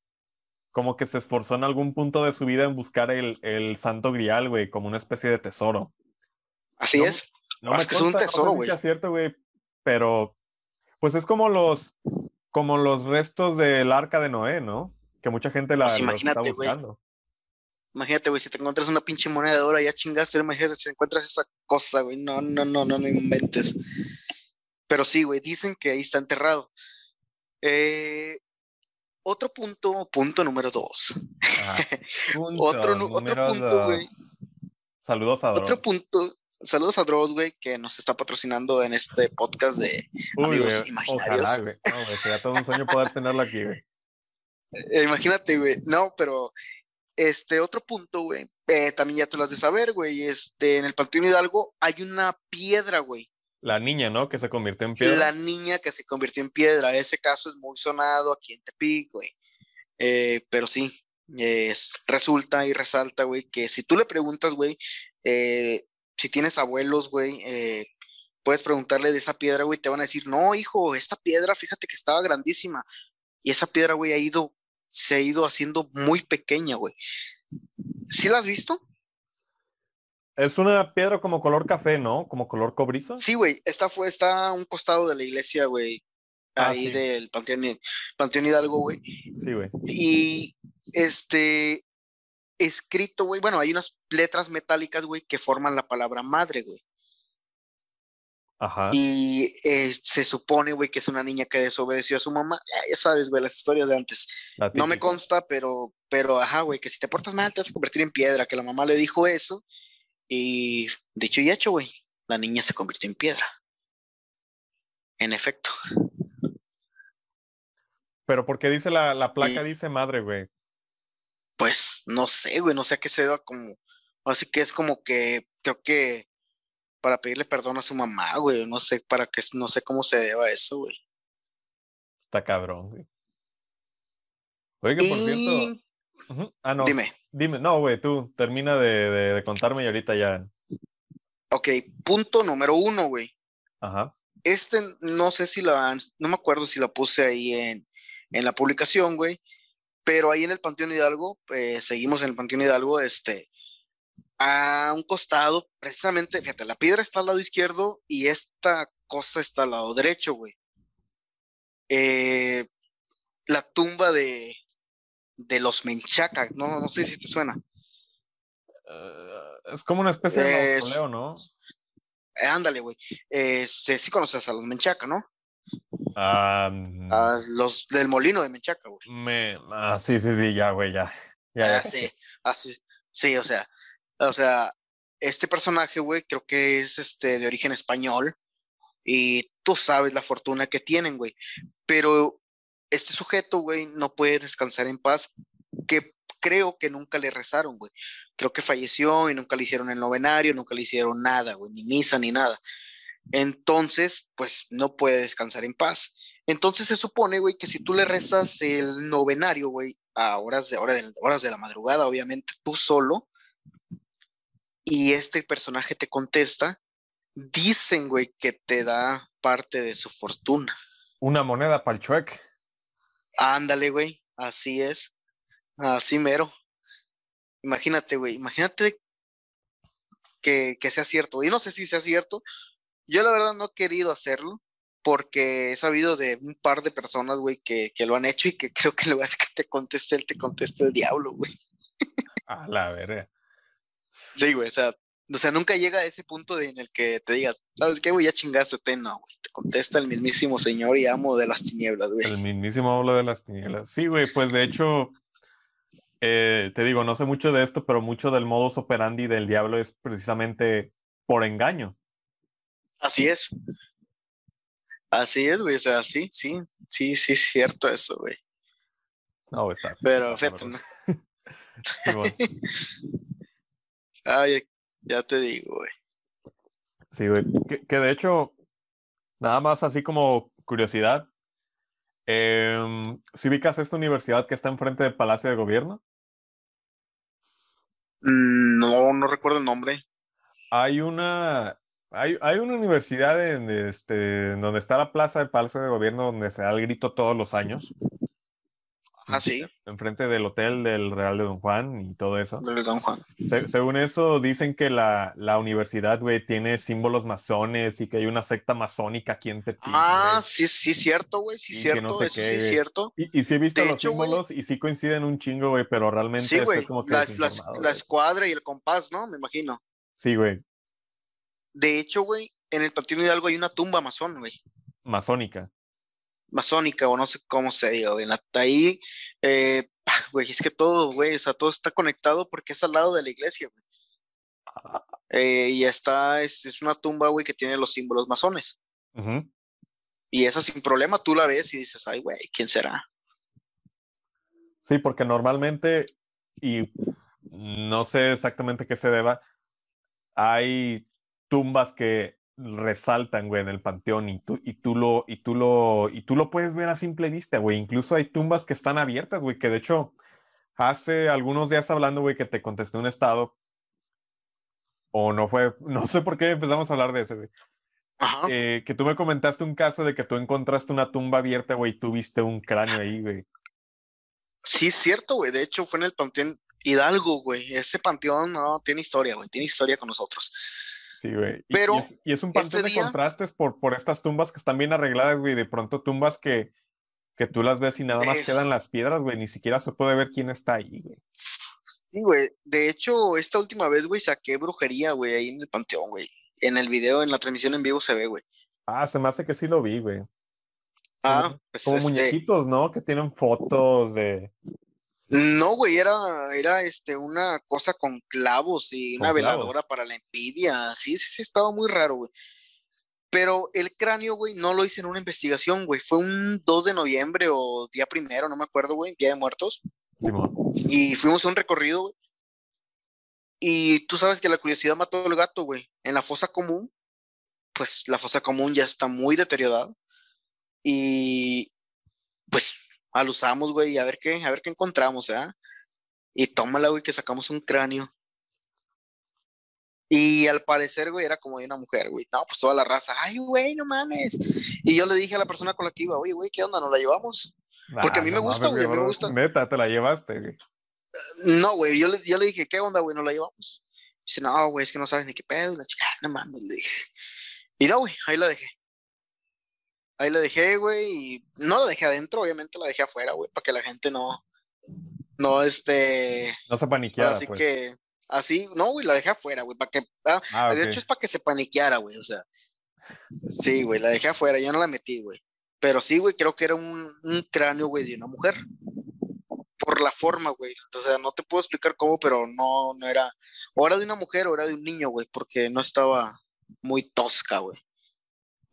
como que se esforzó en algún punto de su vida en buscar el, el santo grial, güey, como una especie de tesoro. Así no, es. No Ah, me es que es un consta, no sé tesoro, si güey. cierto, güey, pero pues es como los como los restos del arca de Noé, ¿no? Que mucha gente la Pues está imagínate, güey. buscando. Imagínate, güey, si te encuentras una pinche moneda de oro, ya chingaste, imagínate si encuentras esa cosa, güey. No, no, no, no, no inventes. Pero sí, güey, dicen que ahí está enterrado. Eh, otro punto, punto número dos. Ah, *laughs* punto Otro nu- otro número punto, güey. dos. Saludos a Otro Dross. punto. Saludos a Dross, güey, que nos está patrocinando en este podcast de Uy, amigos güey, imaginarios. Ojalá, güey. No, güey, sería todo un sueño poder tenerlo aquí, güey. Eh, imagínate, güey. No, pero este otro punto, güey, eh, también ya te lo has de saber, güey. Este, en el Panteón Hidalgo hay una piedra, güey. La niña, ¿no? Que se convirtió en piedra. La niña que se convirtió en piedra. Ese caso es muy sonado aquí en Tepic, güey. Eh, pero sí, es- resulta y resalta, güey, que si tú le preguntas, güey, eh, si tienes abuelos, güey, eh, puedes preguntarle de esa piedra, güey, te van a decir, no, hijo, esta piedra, fíjate que estaba grandísima. Y esa piedra, güey, ha ido, se ha ido haciendo muy pequeña, güey. ¿Sí la has visto? Es una piedra como color café, ¿no? Como color cobrizo. Sí, güey, esta fue, está a un costado de la iglesia, güey, Ah, ahí sí. del Panteón, Panteón Hidalgo, güey. Sí, güey. Y este escrito, güey, bueno, hay unas letras metálicas, güey, que forman la palabra madre, güey. Ajá. Y eh, se supone, güey, que es una niña que desobedeció a su mamá. Ya, ya sabes, güey, las historias de antes. No me consta, pero, pero, ajá, güey, que si te portas mal te vas a convertir en piedra, que la mamá le dijo eso. Y dicho y hecho, güey, la niña se convirtió en piedra. En efecto. Pero porque dice la, la placa, dice madre, güey. Pues no sé, güey, no sé a qué se deba como. Así que es como que creo que para pedirle perdón a su mamá, güey, no sé para qué, no sé cómo se deba eso, güey. Está cabrón, güey. Oye, que por cierto. Ah, no. dime, Dime, no, güey, tú termina de, de- de contarme y ahorita ya. ok, punto número uno, güey. Ajá. Este no sé si la, no me acuerdo si la puse ahí en, en la publicación, güey, pero ahí en el Panteón Hidalgo, eh, seguimos en el Panteón Hidalgo, este, a un costado, precisamente, fíjate, la piedra está al lado izquierdo y esta cosa está al lado derecho, güey. Eh, la tumba de, de los Menchaca, no, no sé si te suena. Eh, es como una especie de mausoleo, ¿no? Eh, ándale, güey. Este, sí conoces a los Menchaca, ¿no? Ah, mm, A los del molino de Menchaca, güey. me, ah, sí, sí, sí, ya, güey, ya. Ya, ya. Ah, sí, así, sí, o sea, o sea, este personaje, güey, creo que es este de origen español y tú sabes la fortuna que tienen, güey. Pero este sujeto, güey, no puede descansar en paz, que creo que nunca le rezaron, güey. Creo que falleció y nunca le hicieron el novenario, nunca le hicieron nada, güey, ni misa ni nada. Entonces, pues no puede descansar en paz. Entonces se supone, güey, que si tú le rezas el novenario, güey, a horas de, hora de, horas de la madrugada, obviamente, tú solo, y este personaje te contesta, dicen, güey, que te da parte de su fortuna. Una moneda para el chuec. Ándale, güey, así es, así mero. Imagínate, güey, imagínate que, que sea cierto. Y no sé si sea cierto. Yo la verdad no he querido hacerlo porque he sabido de un par de personas, güey, que, que lo han hecho y que *laughs* creo que en lugar de que te conteste él, te conteste el diablo, güey. A la verga. Sí, güey, o sea, o sea, nunca llega a ese punto de, en el que te digas, ¿sabes qué, güey? Ya chingaste, te no, güey. Te contesta el mismísimo señor y amo de las tinieblas, güey. El mismísimo habla de las tinieblas. Sí, güey, pues de hecho, eh, te digo, no sé mucho de esto, pero mucho del modus operandi del diablo es precisamente por engaño. Así es. Así es, güey, o sea, sí, sí, sí, sí, es cierto eso, güey. No, está. Pero fíjate. ¿no? *laughs* *laughs* Ay, ya te digo, güey. Sí, güey. Que, de hecho, nada más así como curiosidad, em, si ubicas esta universidad que está enfrente del Palacio de Gobierno? Mm, no, no recuerdo el nombre. Hay una, hay, hay una universidad en este, donde está la plaza del Palacio de Gobierno donde se da el grito todos los años. Ah, sí. Enfrente del hotel del Real de Don Juan y todo eso. Del Don Juan. según eso, dicen que la, la universidad, güey, tiene símbolos masones y que hay una secta masónica aquí en Tepic. Ah, sí, sí, cierto, güey, sí, cierto, eso sí es cierto. Y, y sí he visto los símbolos y sí coinciden un chingo, güey, pero realmente. Sí, güey, la, la escuadra y el compás, ¿no? Me imagino. Sí, güey. De hecho, güey, en el Panteón Hidalgo hay una tumba masón, güey. Masónica masónica o no sé cómo se diga, güey. Ahí, eh, güey, es que todo, güey, o sea, todo está conectado porque es al lado de la iglesia, güey. Eh, y está, es, es, una tumba, güey, que tiene los símbolos masones. Y eso sin problema, tú la ves y dices, ay, güey, ¿quién será? Sí, porque normalmente, y no sé exactamente qué se deba, hay tumbas que resaltan, güey, en el panteón y tú, y tú lo, y tú lo, y tú lo puedes ver a simple vista, güey. Incluso hay tumbas que están abiertas, güey, que de hecho hace algunos días hablando, güey, que te contesté un estado. O no fue, *laughs* no sé por qué empezamos a hablar de eso, güey. Eh, que tú me comentaste un caso de que tú encontraste una tumba abierta, güey, y tú viste un cráneo ahí, güey. Sí, es cierto, güey. De hecho, fue en el Panteón Hidalgo, güey. Ese panteón no tiene historia, güey. Tiene historia con nosotros. Sí, güey. Pero y, es, un panteón de contrastes por, por estas tumbas que están bien arregladas, güey. De pronto tumbas que, que tú las ves y nada más quedan las piedras, güey. Ni siquiera se puede ver quién está ahí, güey. Sí, güey. De hecho, esta última vez, güey, saqué brujería, güey, ahí en el panteón, güey. En el video, en la transmisión en vivo se ve, güey. Ah, se me hace que sí lo vi, güey. Ah, pues como este muñequitos, ¿no? Que tienen fotos de, no, güey, era, era este, una cosa con clavos y una veladora para la envidia. Sí, sí, sí, estaba muy raro, güey. Pero el cráneo, güey, no lo hice en una investigación, güey. Fue un 2 de noviembre o día primero, no me acuerdo, güey, Día de Muertos. y fuimos a un recorrido, güey. Y tú sabes que la curiosidad mató al gato, güey. En la fosa común, pues la fosa común ya está muy deteriorada. Y pues al usamos, güey, a ver qué, a ver qué encontramos, ¿eh? Y tómala, güey, que sacamos un cráneo. Y al parecer, güey, era como de una mujer, güey. No, pues toda la raza, ay, güey, no mames. Y yo le dije a la persona con la que iba, oye, güey, ¿qué onda? ¿Nos la llevamos? Porque a mí me gusta, güey, me gusta. Neta, te la llevaste, güey. No, güey, yo le, yo le dije, ¿qué onda, güey? ¿Nos la llevamos? Dice, no, güey, es que no sabes ni qué pedo. La chica, no mames, le dije. Y no, güey, ahí la dejé. Ahí la dejé, güey, y no la dejé adentro, obviamente la dejé afuera, güey, para que la gente no, no, este... No se paniqueara, Así pues. que, así, no, güey, la dejé afuera, güey, para que, ah, ah, de hecho es para que se paniqueara, güey, o sea, sí, güey, la dejé afuera, ya no la metí, güey, pero sí, güey, creo que era un, un cráneo, güey, de una mujer, por la forma, güey, o sea, no te puedo explicar cómo, pero no, no era, o era de una mujer o era de un niño, güey, porque no estaba muy tosca, güey.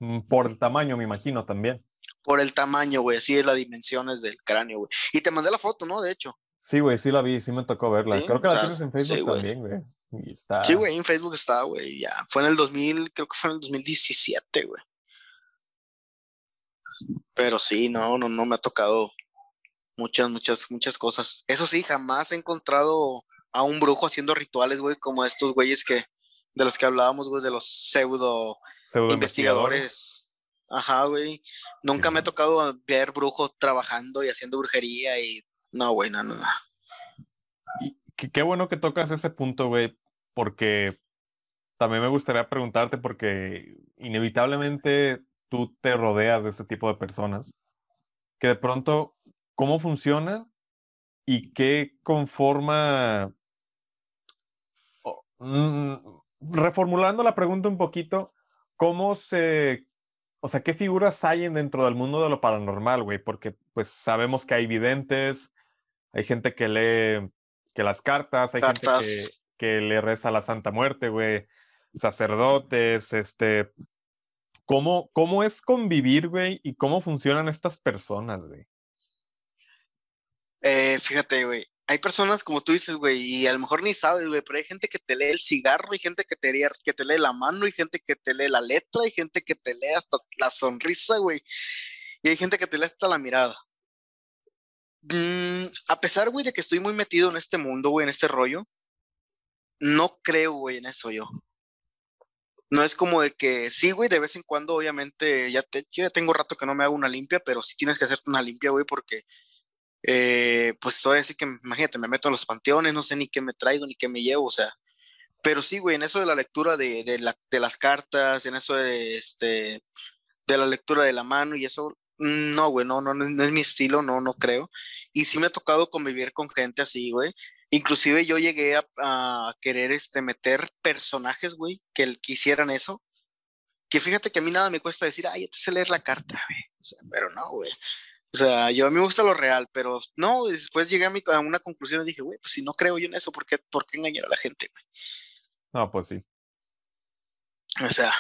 Mm, por el tamaño, me imagino también. Por el tamaño, güey, así es las dimensiones del cráneo, güey. Y te mandé la foto, ¿no? De hecho. Sí, güey, sí la vi, sí me tocó verla. Creo que la tienes en Facebook también, güey. Sí, güey, en Facebook está, güey, ya. Fue en el 2000, creo que fue en el 2017, güey. Pero sí, no, no, no me ha tocado muchas, muchas, muchas cosas. Eso sí, jamás he encontrado a un brujo haciendo rituales, güey, como estos güeyes que, de los que hablábamos, güey, de los pseudo investigadores. Ajá, güey. Nunca me ha tocado ver brujos trabajando y haciendo brujería y no, güey, no, no, no. Y qué, bueno que tocas ese punto, güey, porque también me gustaría preguntarte porque inevitablemente tú te rodeas de este tipo de personas que de pronto, ¿cómo funciona y qué conforma? Mm, reformulando la pregunta un poquito, ¿cómo se, o sea, qué figuras hay dentro del mundo de lo paranormal, güey? Porque pues sabemos que hay videntes, hay gente que lee que las cartas, hay gente que, que, le reza la Santa Muerte, güey, sacerdotes, este, ¿cómo, cómo es convivir, güey? Y cómo funcionan estas personas, güey. Eh, fíjate, güey, hay personas como tú dices, güey, y a lo mejor ni sabes, güey, pero hay gente que te lee el cigarro, hay gente que te, lee, que te lee la mano, hay gente que te lee la letra, hay gente que te lee hasta la sonrisa, güey, y hay gente que te lee hasta la mirada. Mm, a pesar, güey, de que estoy muy metido en este mundo, güey, en este rollo, no creo, güey, en eso yo. No es como de que, sí, güey, de vez en cuando, obviamente, ya te, yo ya tengo rato que no me hago una limpia, pero sí tienes que hacerte una limpia, güey, porque eh, pues todavía así que, imagínate, me meto en los panteones, no sé ni qué me traigo, ni qué me llevo, o sea, pero sí, güey, en eso de la lectura de, de, la, de las cartas, en eso de, este, de la lectura de la mano y eso, no, güey, no, no, no, es mi estilo, no, no creo. Y sí me ha tocado convivir con gente así, güey. Inclusive yo llegué a, a querer este, meter personajes, güey, que quisieran eso. Que fíjate que a mí nada me cuesta decir, ay, ya te sé leer la carta, güey. O sea, pero no, güey. O sea, yo a mí me gusta lo real, pero no, después llegué a, mi, a una conclusión y dije, güey, pues si no creo yo en eso, ¿por qué, por qué engañar a la gente, güey? No, pues sí. O sea,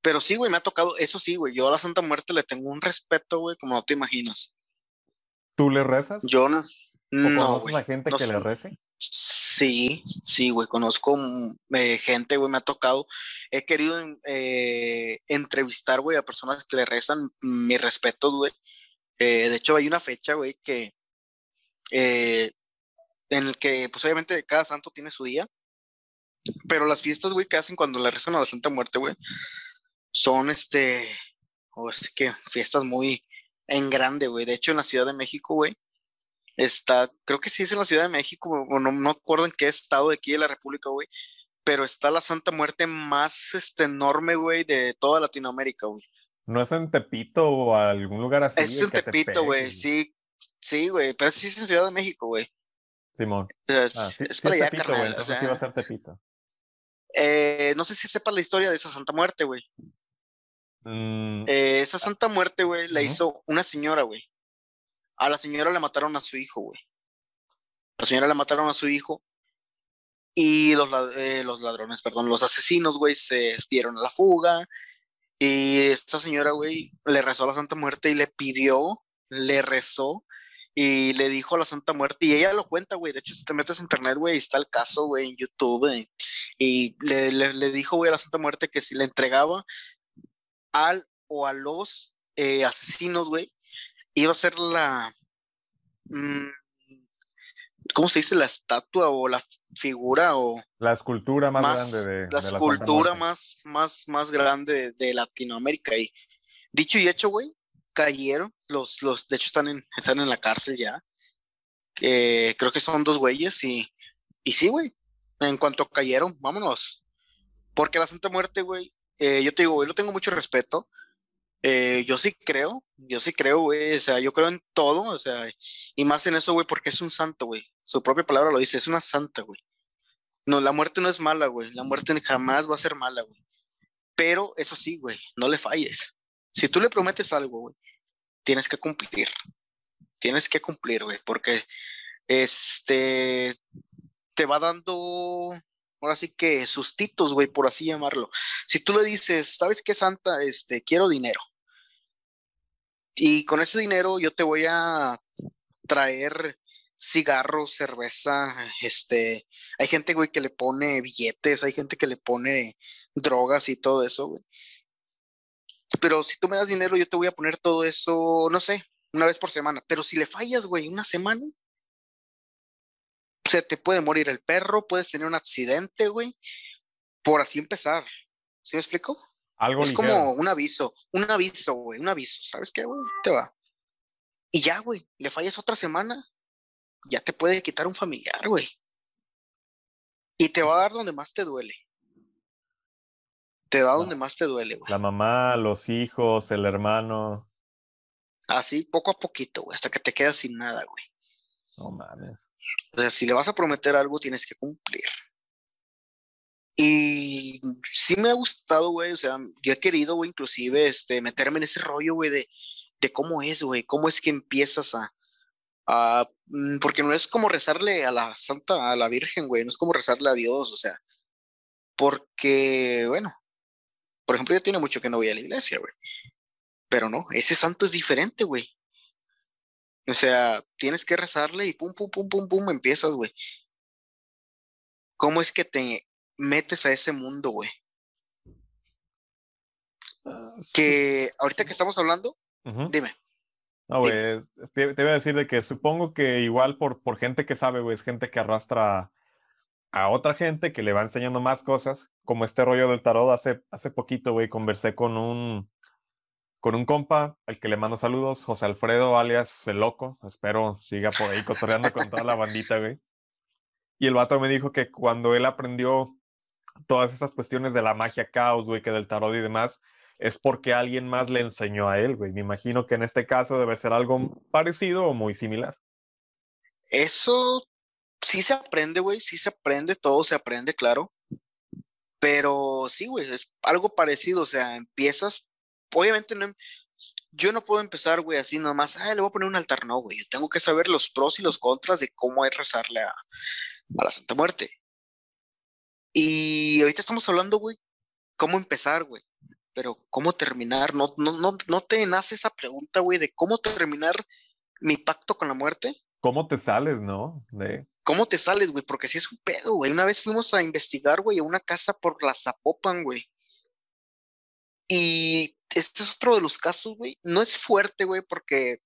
pero sí, güey, me ha tocado, eso sí, güey, yo a la Santa Muerte le tengo un respeto, güey, como no te imaginas. ¿Tú le rezas? Yo no. no, conoces a gente que le rece? Sí, sí, güey, conozco mm, eh, gente, güey, me ha tocado. He querido eh, entrevistar, güey, a personas que le rezan mis respetos, güey. Eh, de hecho, hay una fecha, güey, que eh, en el que, pues obviamente, cada santo tiene su día, pero las fiestas, güey, que hacen cuando le rezan a la Santa Muerte, güey, son este, o es que fiestas muy en grande, güey. De hecho, en la Ciudad de México, güey, está, creo que sí es en la Ciudad de México, o no, no acuerdo en qué estado de aquí de la República, güey, pero está la Santa Muerte más este, enorme, güey, de toda Latinoamérica, güey. ¿No es en Tepito o algún lugar así? Es en Tepito, güey, sí, sí, güey, pero sí es en Ciudad de México, güey. Simón. es, ah, sí, es para allá, Tepito, carnal, o sea, sí va a ser Tepito. eh, no sé si sepas la historia de esa Santa Muerte, güey. Mm, Eh, esa Santa Muerte, güey, la hizo una señora, güey. A la señora le mataron a su hijo, güey. La señora le mataron a su hijo y los, eh, los ladrones, perdón, los asesinos, güey, se dieron a la fuga. Y esta señora, güey, le rezó a la Santa Muerte y le pidió, le rezó y le dijo a la Santa Muerte, y ella lo cuenta, güey. De hecho, si te metes a internet, güey, está el caso, güey, en YouTube. y le, le- le dijo, güey, a la Santa Muerte que si le entregaba al o a los eh, asesinos, güey, iba a ser la. mm, ¿Cómo se dice? La estatua o la figura o la escultura más, más- grande de, la de la escultura Muerte. más, más, más grande de, de Latinoamérica. Y dicho y hecho, güey, cayeron. Los, los, de hecho, están en, están en la cárcel ya. Eh, creo que son dos güeyes y, y sí, güey. En cuanto cayeron, vámonos. Porque la Santa Muerte, güey, eh, yo te digo, güey, lo tengo mucho respeto. Eh, yo sí creo, yo sí creo, güey, o sea, yo creo en todo, o sea, y más en eso, güey, porque es un santo, güey. Su propia palabra lo dice, es una santa, güey. No, la muerte no es mala, güey. La muerte jamás va a ser mala, güey. Pero eso sí, güey, no le falles. Si tú le prometes algo, güey, tienes que cumplir. Tienes que cumplir, güey, porque este te va dando, ahora sí que sustitos, güey, por así llamarlo. Si tú le dices, ¿sabes qué, Santa? Este, quiero dinero. Y con ese dinero yo te voy a traer cigarros, cerveza, este, hay gente, güey, que le pone billetes, hay gente que le pone drogas y todo eso, güey. Pero si tú me das dinero, yo te voy a poner todo eso, no sé, una vez por semana. Pero si le fallas, güey, una semana, se te puede morir el perro, puedes tener un accidente, güey, por así empezar. ¿Sí me explico? Algo es ligero. como un aviso, un aviso, güey, un aviso. ¿Sabes qué, güey? Te va. Y ya, güey, le fallas otra semana, ya te puede quitar un familiar, güey. Y te va a dar donde más te duele. Te da donde más te duele, güey. La mamá, los hijos, el hermano. Así, poco a poquito, güey, hasta que te quedas sin nada, güey. No mames. O sea, si le vas a prometer algo, tienes que cumplir. Y sí me ha gustado, güey. O sea, yo he querido, güey, inclusive, este, meterme en ese rollo, güey, de, de cómo es, güey. Cómo es que empiezas a, a. mm, Porque no es como rezarle a la Santa, a la Virgen, güey. No es como rezarle a Dios, o sea. Porque, bueno, por ejemplo, yo tiene mucho que no voy a la iglesia, güey. Pero no, ese santo es diferente, güey. O sea, tienes que rezarle y pum, pum, pum, pum, pum, empiezas, güey. ¿Cómo es que te metes a ese mundo, güey? Ah, sí. Que ahorita que estamos hablando, dime. No, güey, te, te iba a decir de que supongo que igual por, por gente que sabe, güey, es gente que arrastra a otra gente que le va enseñando más cosas, como este rollo del tarot. Hace, hace poquito, güey, conversé con un, con un compa, al que le mando saludos, José Alfredo, alias El Loco. Espero siga por ahí cotorreando con toda la bandita, güey. Y el vato me dijo que cuando él aprendió todas esas cuestiones de la magia caos, güey, que del tarot y demás, es porque alguien más le enseñó a él, güey. Me imagino que en este caso debe ser algo parecido o muy similar. Eso sí se aprende, güey, sí se aprende, todo se aprende, claro. Pero sí, güey, es algo parecido, o sea, empiezas, obviamente no, em- yo no puedo empezar, güey, así nomás, ah, le voy a poner un altar, no, güey, yo tengo que saber los pros y los contras de cómo es rezarle a, a la Santa Muerte. Y ahorita estamos hablando, güey, cómo empezar, güey, pero cómo terminar, no, no, no, no te nace esa pregunta, güey, de cómo terminar mi pacto con la muerte. ¿Cómo te sales, no? De... ¿Cómo te sales, güey? Porque si es un pedo, güey. Una vez fuimos a investigar, güey, a una casa por la Zapopan, güey. Y este es otro de los casos, güey. No es fuerte, güey, porque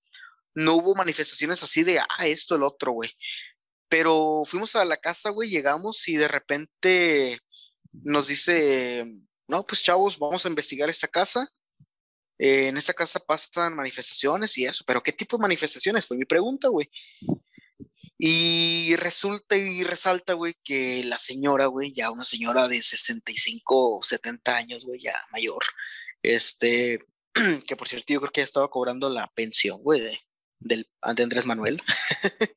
no hubo manifestaciones así de, ah, esto, el otro, güey. Pero fuimos a la casa, güey, llegamos y de repente nos dice, no, pues chavos, vamos a investigar esta casa. Eh, en esta casa pasan manifestaciones y eso, pero ¿qué tipo de manifestaciones? Fue mi pregunta, güey. Y resulta y resalta, güey, que la señora, güey, ya una señora de 65 o 70 años, güey, ya mayor, este, *clears throat* que por cierto yo creo que ya estaba cobrando la pensión, güey, de, del, de Andrés Manuel. *laughs*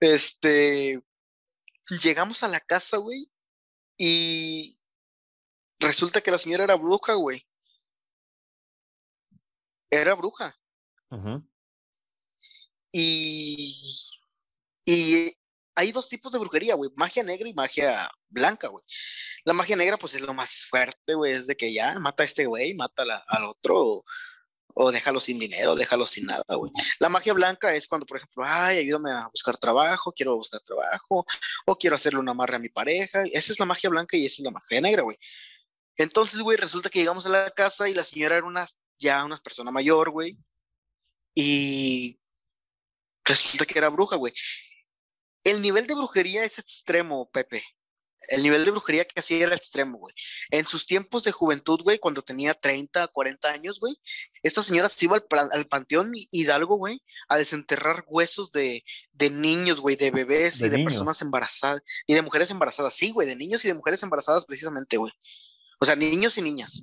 este, llegamos a la casa, güey, y resulta que la señora era bruja, güey. Era bruja. Y, y hay dos tipos de brujería, güey, magia negra y magia blanca, güey. La magia negra, pues es lo más fuerte, güey, es de que ya mata a este güey, mata al otro, o, o déjalo sin dinero, déjalo sin nada, güey. La magia blanca es cuando, por ejemplo, ay, ayúdame a buscar trabajo, quiero buscar trabajo, o quiero hacerle una amarre a mi pareja. Esa es la magia blanca y esa es la magia negra, güey. Entonces, güey, resulta que llegamos a la casa y la señora era una, ya una persona mayor, güey. Y resulta que era bruja, güey. El nivel de brujería es extremo, Pepe. El nivel de brujería que hacía era extremo, güey. En sus tiempos de juventud, güey, cuando tenía 30, 40 años, güey, esta señora se iba al, al panteón Hidalgo, güey, a desenterrar huesos de, de niños, güey, de bebés De y de niños. personas embarazadas y de mujeres embarazadas. Sí, güey, de niños y de mujeres embarazadas precisamente, güey. O sea, niños y niñas,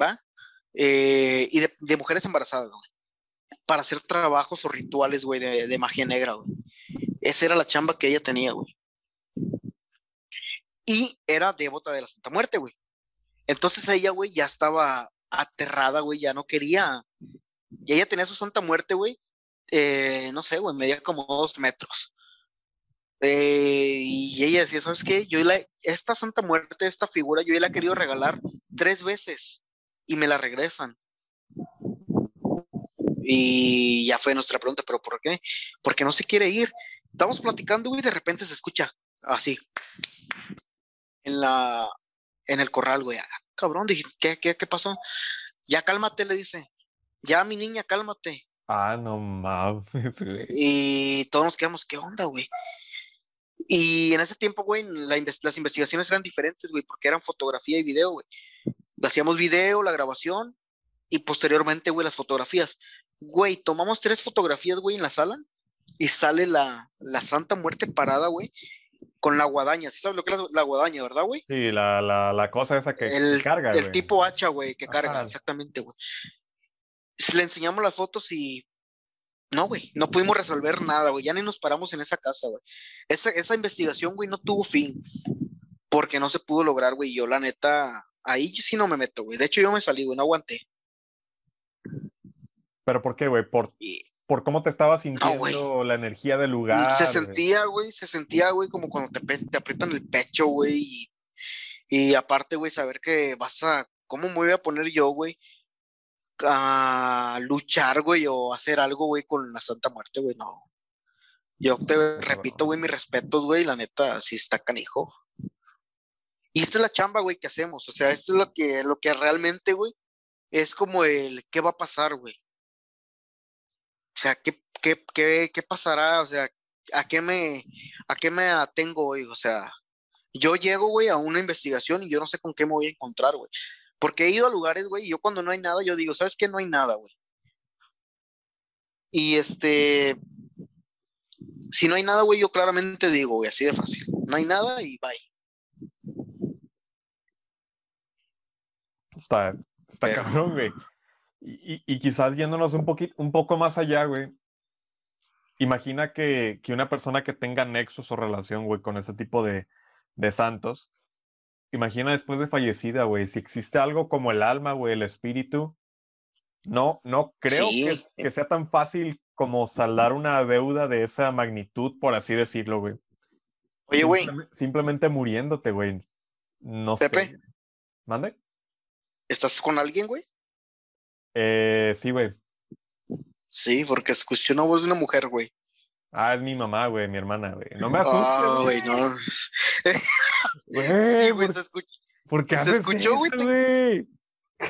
¿va? Eh, y de, de mujeres embarazadas, güey. Para hacer trabajos o rituales, güey, de, de magia negra, güey. Esa era la chamba que ella tenía, güey. Y era devota de la Santa Muerte, güey. Entonces ella, güey, ya estaba aterrada, güey, ya no quería. Y ella tenía su Santa Muerte, güey. eh, no sé, güey, medía como dos metros. Eh, y ella decía, ¿sabes qué? Yo la, esta Santa Muerte, esta figura, yo ya la he querido regalar tres veces y me la regresan. Y ya fue nuestra pregunta, ¿pero por qué? Porque no se quiere ir. Estamos platicando, güey, y de repente se escucha así. En la, en el corral, güey. Ah, cabrón, dije, ¿qué, qué, qué pasó? Ya cálmate, le dice. Ya, mi niña, cálmate. Ah, no mames, güey. Y todos nos quedamos, ¿qué onda, güey? Y en ese tiempo, güey, la las investigaciones eran diferentes, güey, porque eran fotografía y video, güey. Hacíamos video, la grabación y posteriormente, güey, las fotografías. Güey, tomamos tres fotografías, güey, en la sala y sale la, la Santa Muerte parada, güey, con la guadaña. ¿Sí sabes lo que es la, la guadaña, verdad, güey? Sí, la, la, la cosa esa que, que El, carga, el güey. tipo hacha, güey, que carga, Ajá. exactamente, güey. Le enseñamos las fotos y no, güey, no pudimos resolver nada, güey. Ya ni nos paramos en esa casa, güey. Esa, esa investigación, güey, no tuvo fin porque no se pudo lograr, güey. Yo, la neta, ahí sí no me meto, güey. De hecho, yo me salí, güey, no aguanté. ¿Pero por qué, güey? ¿Por, Y por cómo te estabas güey. sintiendo la energía del lugar? se sentía, güey, se sentía, güey, como cuando te, te aprietan el pecho, güey. Y, y aparte, güey, saber que vas a, ¿cómo me voy a poner yo, güey? a luchar, güey, o hacer algo, güey, con la Santa Muerte, güey, no. Yo te repito, güey, mis respetos, güey, la neta, sí está canijo. Y esta es la chamba, güey, que hacemos. O sea, esto es lo que, lo que realmente, güey, es como el qué va a pasar, güey. O sea, ¿qué, qué, qué, qué pasará? O sea, ¿a qué me, a qué me atengo hoy? O sea, yo llego, güey, a una investigación y yo no sé con qué me voy a encontrar, güey. Porque he ido a lugares, güey, y yo cuando no hay nada, yo digo, ¿sabes qué? No hay nada, güey. Y este, si no hay nada, güey, yo claramente digo, güey, así de fácil. No hay nada y bye. Está, está cabrón, güey. Y, y, quizás yéndonos un, poquito, un poco más allá, güey. Imagina que, que, una persona que tenga nexos o relación, güey, con ese tipo de, de santos, imagina después de fallecida, güey, si existe algo como el alma, güey, el espíritu, no, no creo que, que, sea tan fácil como saldar una deuda de esa magnitud, por así decirlo, güey. Oye, güey. Simplemente, muriéndote, güey. No Pepe. sé. ¿Mande? ¿Estás con alguien, güey? Eh, sí, güey. Sí, porque escuché una voz de una mujer, güey. Ah, es mi mamá, güey, mi hermana, güey. No me asustes. Ah, güey, no. sí, güey, se escuchó. ¿Por qué se escuchó, güey?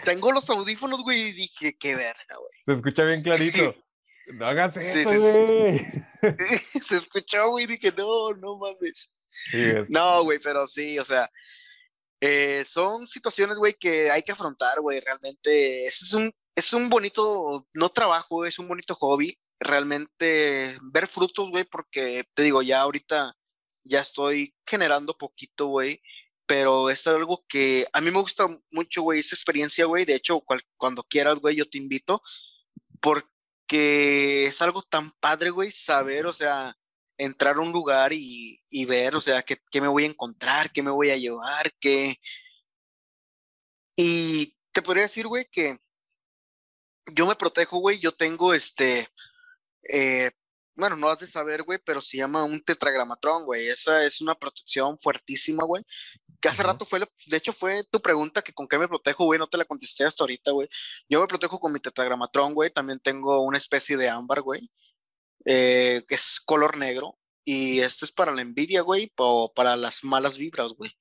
Tengo los audífonos, güey, y dije, qué verga, güey. Se escucha bien clarito. *laughs* No hagas eso, güey. *laughs* se escuchó, güey, dije, no, no mames. No, güey, pero sí, o sea, eh, son situaciones, güey, que hay que afrontar, güey, realmente. es un, es un bonito, no trabajo, es un bonito hobby, realmente ver frutos, güey, porque te digo, ya ahorita ya estoy generando poquito, güey, pero es algo que a mí me gusta mucho, güey, esa experiencia, güey. De hecho, cuando quieras, güey, yo te invito, porque es algo tan padre, güey, saber, o sea, entrar a un lugar y, ver, o sea, qué, qué, me voy a encontrar, qué me voy a llevar, qué... Y te podría decir, güey, que yo me protejo, güey, yo tengo este, eh, bueno, no has de saber, güey, pero se llama un tetragramatrón, güey. Esa es una protección fuertísima, güey. Que hace rato fue, de hecho fue tu pregunta que con qué me protejo, güey, no te la contesté hasta ahorita, güey. Yo me protejo con mi tetragramatrón, güey. También tengo una especie de ámbar, güey, eh, que es color negro. Y esto es para la envidia, güey, o para las malas vibras, güey.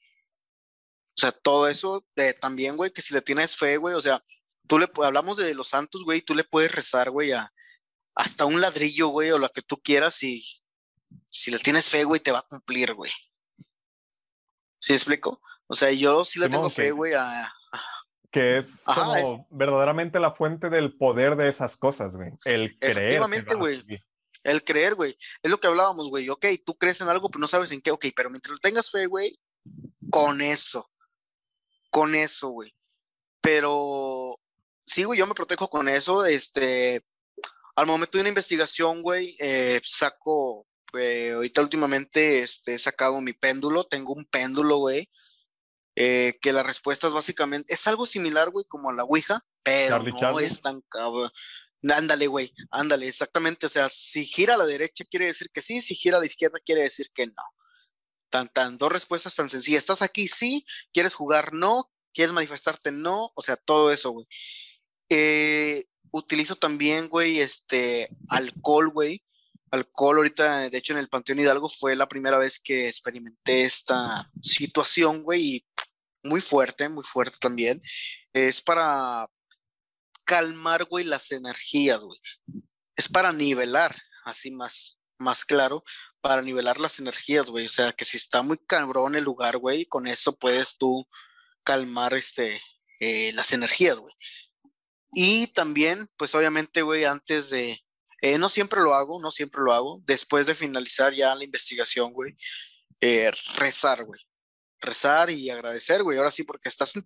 O sea, todo eso eh, también, güey, que si le tienes fe, güey, o sea, tú le hablamos de los santos, güey, tú le puedes rezar, güey, a, hasta un ladrillo, güey, o lo que tú quieras, y si le tienes fe, güey, te va a cumplir, güey. ¿Sí explico? O sea, yo sí le tengo fe, güey, a, Que es como verdaderamente la fuente del poder de esas cosas, güey. El creer. Efectivamente, güey. El creer, güey. Es lo que hablábamos, güey. Ok, tú crees en algo, pero no sabes en qué. Ok, pero mientras tengas fe, güey, con eso. Con eso, güey. Pero sí, güey, yo me protejo con eso. Este, al momento de una investigación, güey, eh, saco, eh, ahorita últimamente este, he sacado mi péndulo, tengo un péndulo, güey, eh, que la respuesta es básicamente, es algo similar, güey, como a la Ouija, pero no es tan cabrón. Ándale, güey, ándale, exactamente. O sea, si gira a la derecha quiere decir que sí, si gira a la izquierda quiere decir que no. Tan, tan, dos respuestas tan sencillas. ¿Estás aquí? Sí. ¿Quieres jugar? No. ¿Quieres manifestarte? No. O sea, todo eso, güey. Eh, utilizo también, güey, este, alcohol, güey. Alcohol, ahorita, de hecho, en el Panteón Hidalgo fue la primera vez que experimenté esta situación, güey, y muy fuerte, muy fuerte también. Es para calmar, güey, las energías, güey. Es para nivelar, así más, más claro, para nivelar las energías, güey. O sea, que si está muy cabrón el lugar, güey, con eso puedes tú calmar este, eh, las energías, güey. Y también, pues obviamente, güey, antes de, eh, no siempre lo hago, no siempre lo hago, después de finalizar ya la investigación, güey, eh, rezar, güey. Rezar y agradecer, güey. Ahora sí, porque estás en,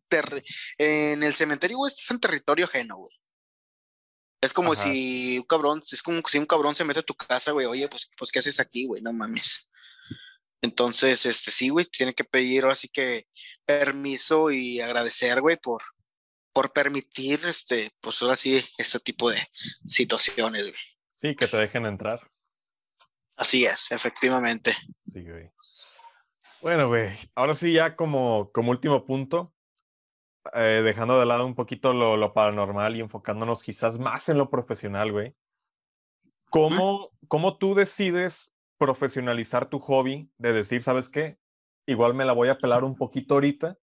en el cementerio, güey, estás en territorio ajeno, güey. Es como si un cabrón, es como si un cabrón se mete a tu casa, güey, oye, pues, pues ¿qué haces aquí, güey? No mames. Entonces, este, sí, güey, tiene que pedir ahora sí que permiso y agradecer, güey, por, por permitir, este, pues ahora sí, este tipo de situaciones, güey. Sí, que te dejen entrar. Así es, efectivamente. Sí, güey. Bueno, güey, ahora sí ya como, como último punto, eh, dejando de lado un poquito lo, paranormal y enfocándonos quizás más en lo profesional, güey. ¿Cómo, ¿Cómo tú decides profesionalizar tu hobby de decir, ¿sabes qué? Igual me la voy a pelar un poquito ahorita,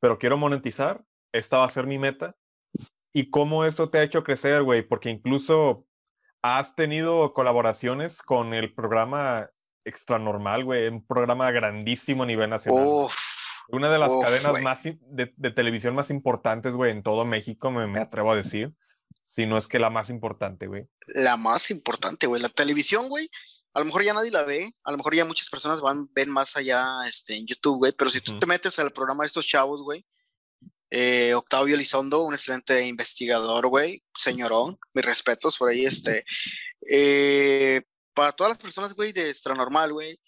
pero quiero monetizar, esta va a ser mi meta. ¿Y cómo eso te ha hecho crecer, güey? Porque incluso has tenido colaboraciones con el programa Extra Normal, güey, un programa grandísimo a nivel nacional. Una de las cadenas más de, televisión más importantes, güey, en todo México, me, atrevo a decir. Si no es que la más importante, güey. La más importante, güey. La televisión, güey. A lo mejor ya nadie la ve, a lo mejor ya muchas personas van, ven más allá este, en YouTube, güey, pero si tú te metes al programa de estos chavos, güey, eh, Octavio Elizondo, un excelente investigador, güey, señorón, mis respetos por ahí, este, eh, para todas las personas, güey, de extra normal, güey,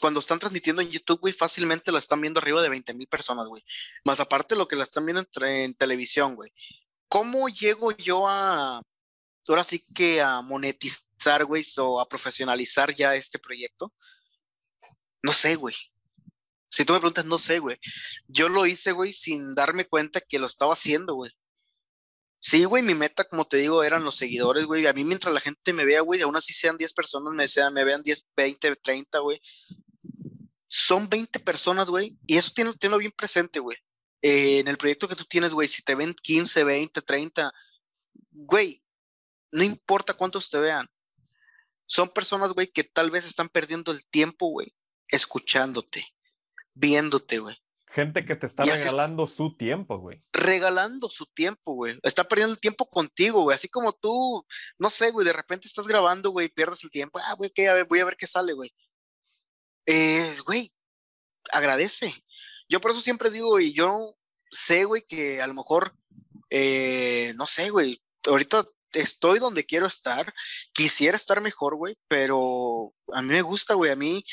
cuando están transmitiendo en YouTube, güey, fácilmente la están viendo arriba de 20 mil personas, güey. Más aparte lo que la están viendo en, televisión, güey. ¿Cómo llego yo a, ahora sí que a monetizar, güey, o a profesionalizar ya este proyecto? No sé, güey. Si tú me preguntas, no sé, güey. Yo lo hice, güey, sin darme cuenta que lo estaba haciendo, güey. Sí, güey, mi meta, como te digo, eran los seguidores, güey. A mí mientras la gente me vea, güey, aún así sean 10 personas, me, sean, me vean 10, 20, 30, güey. Son 20 personas, güey. Y eso tiene, tenlo bien presente, güey. Eh, en el proyecto que tú tienes, güey, si te ven 15, 20, 30, güey, no importa cuántos te vean. Son personas, güey, que tal vez están perdiendo el tiempo, güey, escuchándote, viéndote, güey. Gente que te está regalando su tiempo, güey. Regalando su tiempo, güey. Está perdiendo el tiempo contigo, güey. Así como tú, no sé, güey, de repente estás grabando, güey, pierdes el tiempo. Ah, güey, ¿qué? voy a ver qué sale, güey. Eh, güey, agradece. Yo por eso siempre digo, y yo sé, güey, que a lo mejor, eh, no sé, güey, ahorita estoy donde quiero estar, quisiera estar mejor, güey, pero a mí me gusta, güey, a mí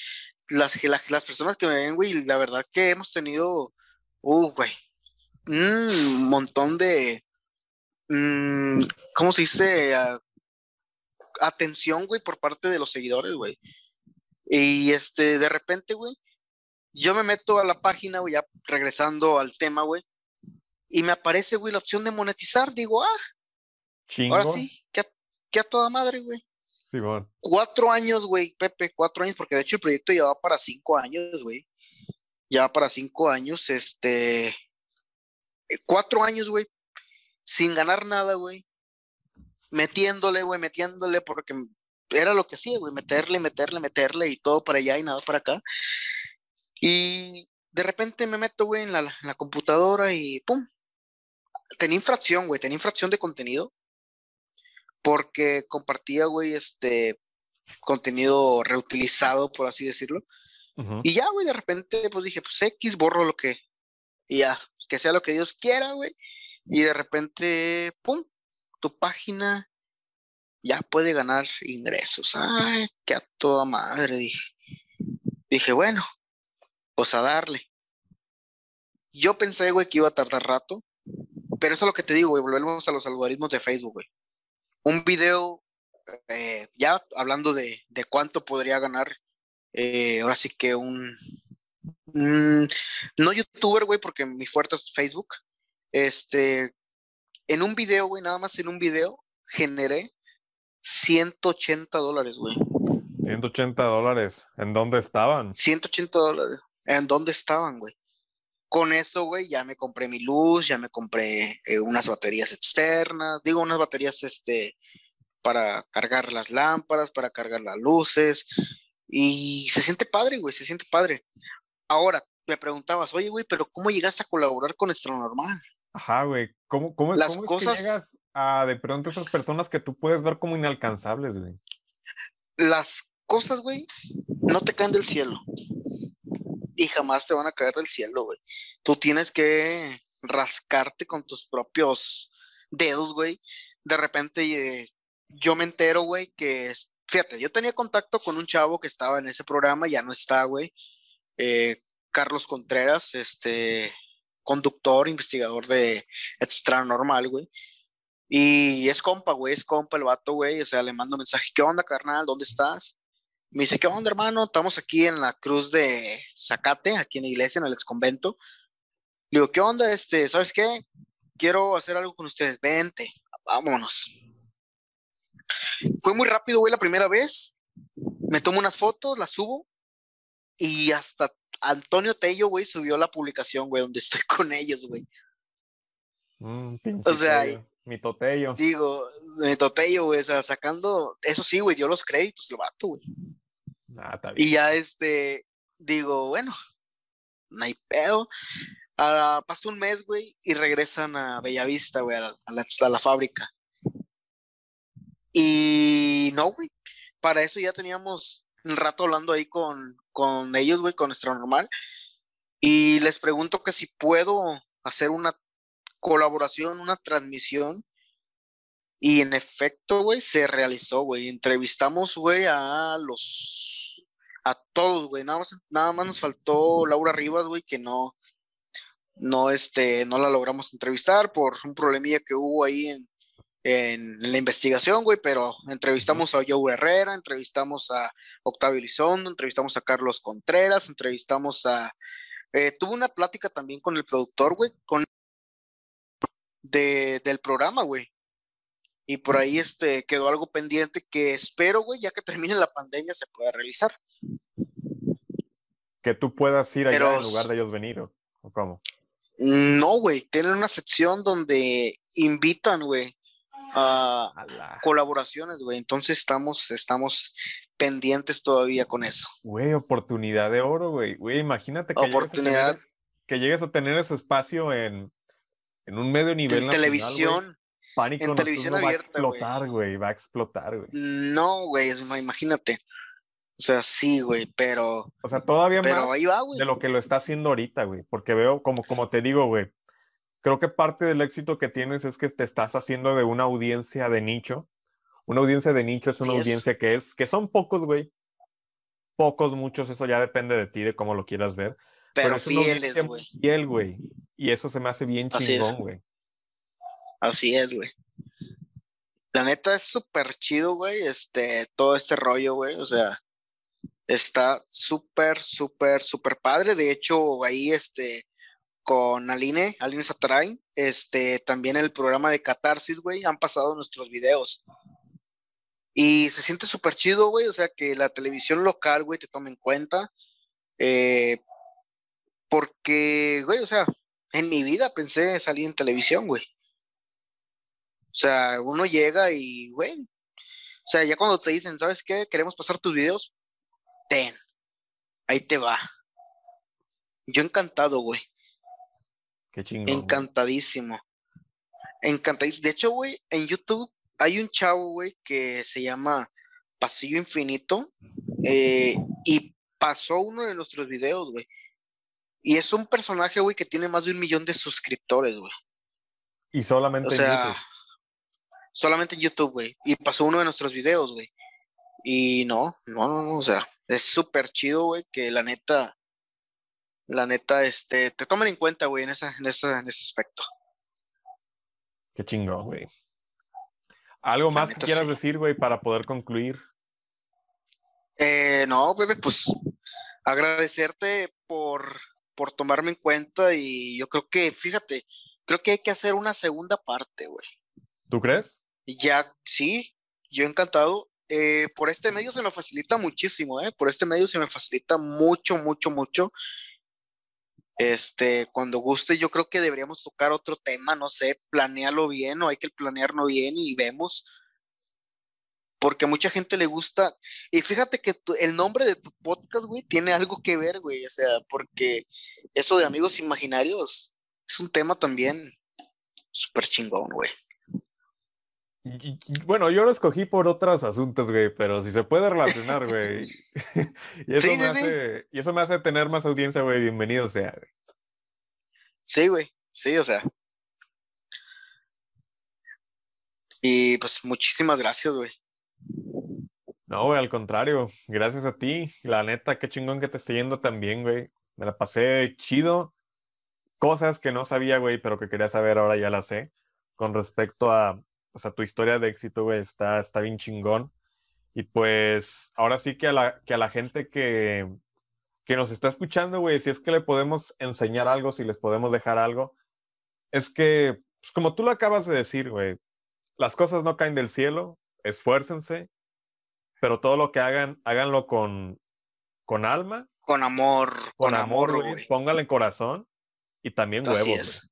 las, las, las personas que me ven, güey, la verdad que hemos tenido, uh, güey, un montón de, mm, ¿cómo se dice? atención, güey, por parte de los seguidores, güey. Y este, de repente, güey, yo me meto a la página, güey, ya regresando al tema, güey, y me aparece, güey, la opción de monetizar. Digo, ah, ahora sí, que que a toda madre, güey. Cuatro años, güey, Pepe, cuatro años, porque de hecho el proyecto ya para cinco años, güey. Ya para cinco años, este. Cuatro años, güey, sin ganar nada, güey. Metiéndole, güey, metiéndole, porque era lo que hacía, güey, meterle, meterle, meterle y todo para allá y nada para acá. Y de repente me meto, güey, en la computadora y ¡pum! Tenía infracción, güey, tenía infracción de contenido porque compartía, güey, este contenido reutilizado, por así decirlo. Y ya, güey, de repente, pues dije, pues X, borro lo que, y ya, que sea lo que Dios quiera, güey. Y de repente, pum, tu página ya puede ganar ingresos. Ay, que a toda madre, dije. Dije, bueno, pues a darle. Yo pensé, güey, que iba a tardar rato, pero eso es lo que te digo, güey, volvemos a los algoritmos de Facebook, güey un video, eh, ya hablando de, cuánto podría ganar, eh, ahora sí que un, no youtuber, güey, porque mi fuerte es Facebook, este, en un video, güey, nada más en un video, generé 180 dólares, güey. 180 dólares, ¿en dónde estaban? 180 dólares, ¿en dónde estaban, güey? Con esto, güey, ya me compré mi luz, ya me compré eh, unas baterías externas, digo, unas baterías este, para cargar las lámparas, para cargar las luces. Y se siente padre, güey, se siente padre. Ahora, me preguntabas, oye, güey, pero ¿cómo llegaste a colaborar con Normal? Ajá, güey. ¿Cómo, cómo, Las cosas... que llegas a de pronto esas personas que tú puedes ver como inalcanzables, güey? Las cosas, güey, no te caen del cielo y jamás te van a caer del cielo, güey. Tú tienes que rascarte con tus propios dedos, güey. De repente eh, yo me entero, güey, que, fíjate, yo tenía contacto con un chavo que estaba en ese programa, ya no está, güey. Eh, Carlos Contreras, este, conductor, investigador de Extra Normal, güey. Y es compa, güey, es compa el vato, güey. O sea, le mando mensaje, ¿qué onda, carnal? ¿Dónde estás? Me dice, ¿qué onda, hermano? Estamos aquí en la cruz de Zacate, aquí en la iglesia, en el exconvento. Le digo, ¿qué onda? Este, ¿sabes qué? Quiero hacer algo con ustedes. Vente, vámonos. Fue muy rápido, güey, la primera vez. Me tomo unas fotos, las subo. Y hasta Antonio Tello, güey, subió la publicación, güey, donde *laughs* estoy con ellos, güey. Mm, O sea, mi totello. Digo, mi totello, güey, o sea, sacando, eso sí, güey, dio los créditos, el vato, güey. Ah. Y ya, este, digo, bueno, no hay pedo. Ah, un mes, güey, y regresan a Bellavista, güey, a la, fábrica. Y no, güey, para eso ya teníamos un rato hablando ahí con, con ellos, güey, con nuestro normal. Y les pregunto que si puedo hacer una colaboración, una transmisión. Y en efecto, güey, se realizó, güey. Entrevistamos, güey, a los, a todos, güey. Nada más, nada más nos faltó Laura Rivas, güey, que no, no, este, no la logramos entrevistar por un problemilla que hubo ahí en, en la investigación, güey, pero entrevistamos a Joe Herrera, entrevistamos a Octavio Elizondo, entrevistamos a Carlos Contreras, entrevistamos a... eh, tuve una plática también con el productor, güey, con de, del programa, güey. Y por ahí este, quedó algo pendiente que espero, güey, ya que termine la pandemia se pueda realizar. Que tú puedas ir allá Pero- en lugar de ellos venir, ¿o, o cómo? No, güey, tienen una sección donde invitan, güey, a colaboraciones, güey. Entonces estamos, estamos pendientes todavía con eso. Güey, oportunidad de oro, güey. Güey, imagínate que llegues a Oportunidad. tener- que llegues a tener ese espacio en, en un medio nivel En nacional, televisión, Pánico en televisión va a abierta, explotar, güey. Va a explotar, güey. no, güey, imagínate. O sea, sí, güey, pero, O sea, todavía pero más ahí va, güey. de lo que lo está haciendo ahorita, güey. Porque veo, como, como te digo, güey, creo que parte del éxito que tienes es que te estás haciendo de una audiencia de nicho. Una audiencia de nicho es una es. audiencia que es, que son pocos, güey. Pocos, muchos, eso ya depende de ti, de cómo lo quieras ver. Pero fieles, güey. fiel, güey. Y eso se me hace bien Así chingón, güey. Así es, güey. La neta es súper chido, güey, este, todo este rollo, güey, o sea, está súper, súper, súper padre. De hecho, ahí, este, con Aline, Aline Sataray, este, también el programa de Catarsis, güey, han pasado nuestros videos. Y se siente súper chido, güey, o sea, que la televisión local, güey, te tome en cuenta. eh, porque, güey, o sea, en mi vida pensé salir en televisión, güey. O sea, uno llega y, güey, o sea, ya cuando te dicen, ¿sabes qué? Queremos pasar tus videos, ten, ahí te va. Yo encantado, güey, Qué chingón. encantadísimo. Encantadísimo. De hecho, güey, en YouTube hay un chavo, güey, que se llama Pasillo Infinito eh, y pasó uno de nuestros videos, güey. Y es un personaje, güey, que tiene más de un millón de suscriptores, güey. Y solamente O en YouTube. solamente en YouTube, güey. Y pasó uno de nuestros videos, güey. Y no, no, no, no, o sea, es súper chido, güey, que la neta, la neta, este, te tomen en cuenta, güey, en, esa, en, esa, en ese aspecto. Qué chingón, güey. ¿Algo La más que quieras sí. decir, güey, para poder concluir? Eh, no, bebé, pues agradecerte por, por tomarme en cuenta y yo creo que, fíjate, creo que hay que hacer una segunda parte, güey. ¿Tú crees? Ya, sí, yo encantado. Eh, por este medio se me facilita muchísimo, ¿eh? Por este medio se me facilita mucho, mucho, mucho. Este, cuando guste, yo creo que deberíamos tocar otro tema, no sé, planearlo bien o hay que planearlo bien y vemos. Porque mucha gente le gusta. Y fíjate que el nombre de tu podcast, güey, tiene algo que ver, güey. O sea, porque eso de amigos imaginarios es un tema también súper chingón, güey. Y- y- y, bueno, yo lo escogí por otros asuntos, güey, pero si se puede relacionar, güey. *laughs* *laughs* y, eso Sí, me sí, sí. y eso me hace tener más audiencia, güey. Bienvenido sea, güey. Sí, güey, sí, o sea. Y pues muchísimas gracias, güey. No, güey, al contrario. Gracias a ti. La neta, qué chingón que te esté yendo también, güey. Me la pasé chido. Cosas que no sabía, güey, pero que quería saber ahora ya las sé. Con respecto a, o sea, tu historia de éxito, güey, está, está bien chingón. Y pues, ahora sí que a la, que a la gente que, que nos está escuchando, güey, si es que le podemos enseñar algo, si les podemos dejar algo, es que, pues, como tú lo acabas de decir, güey, las cosas no caen del cielo, esfuércense, pero todo lo que hagan, háganlo con, con alma. Con amor. Con, amor, güey. Póngale en corazón y también huevos.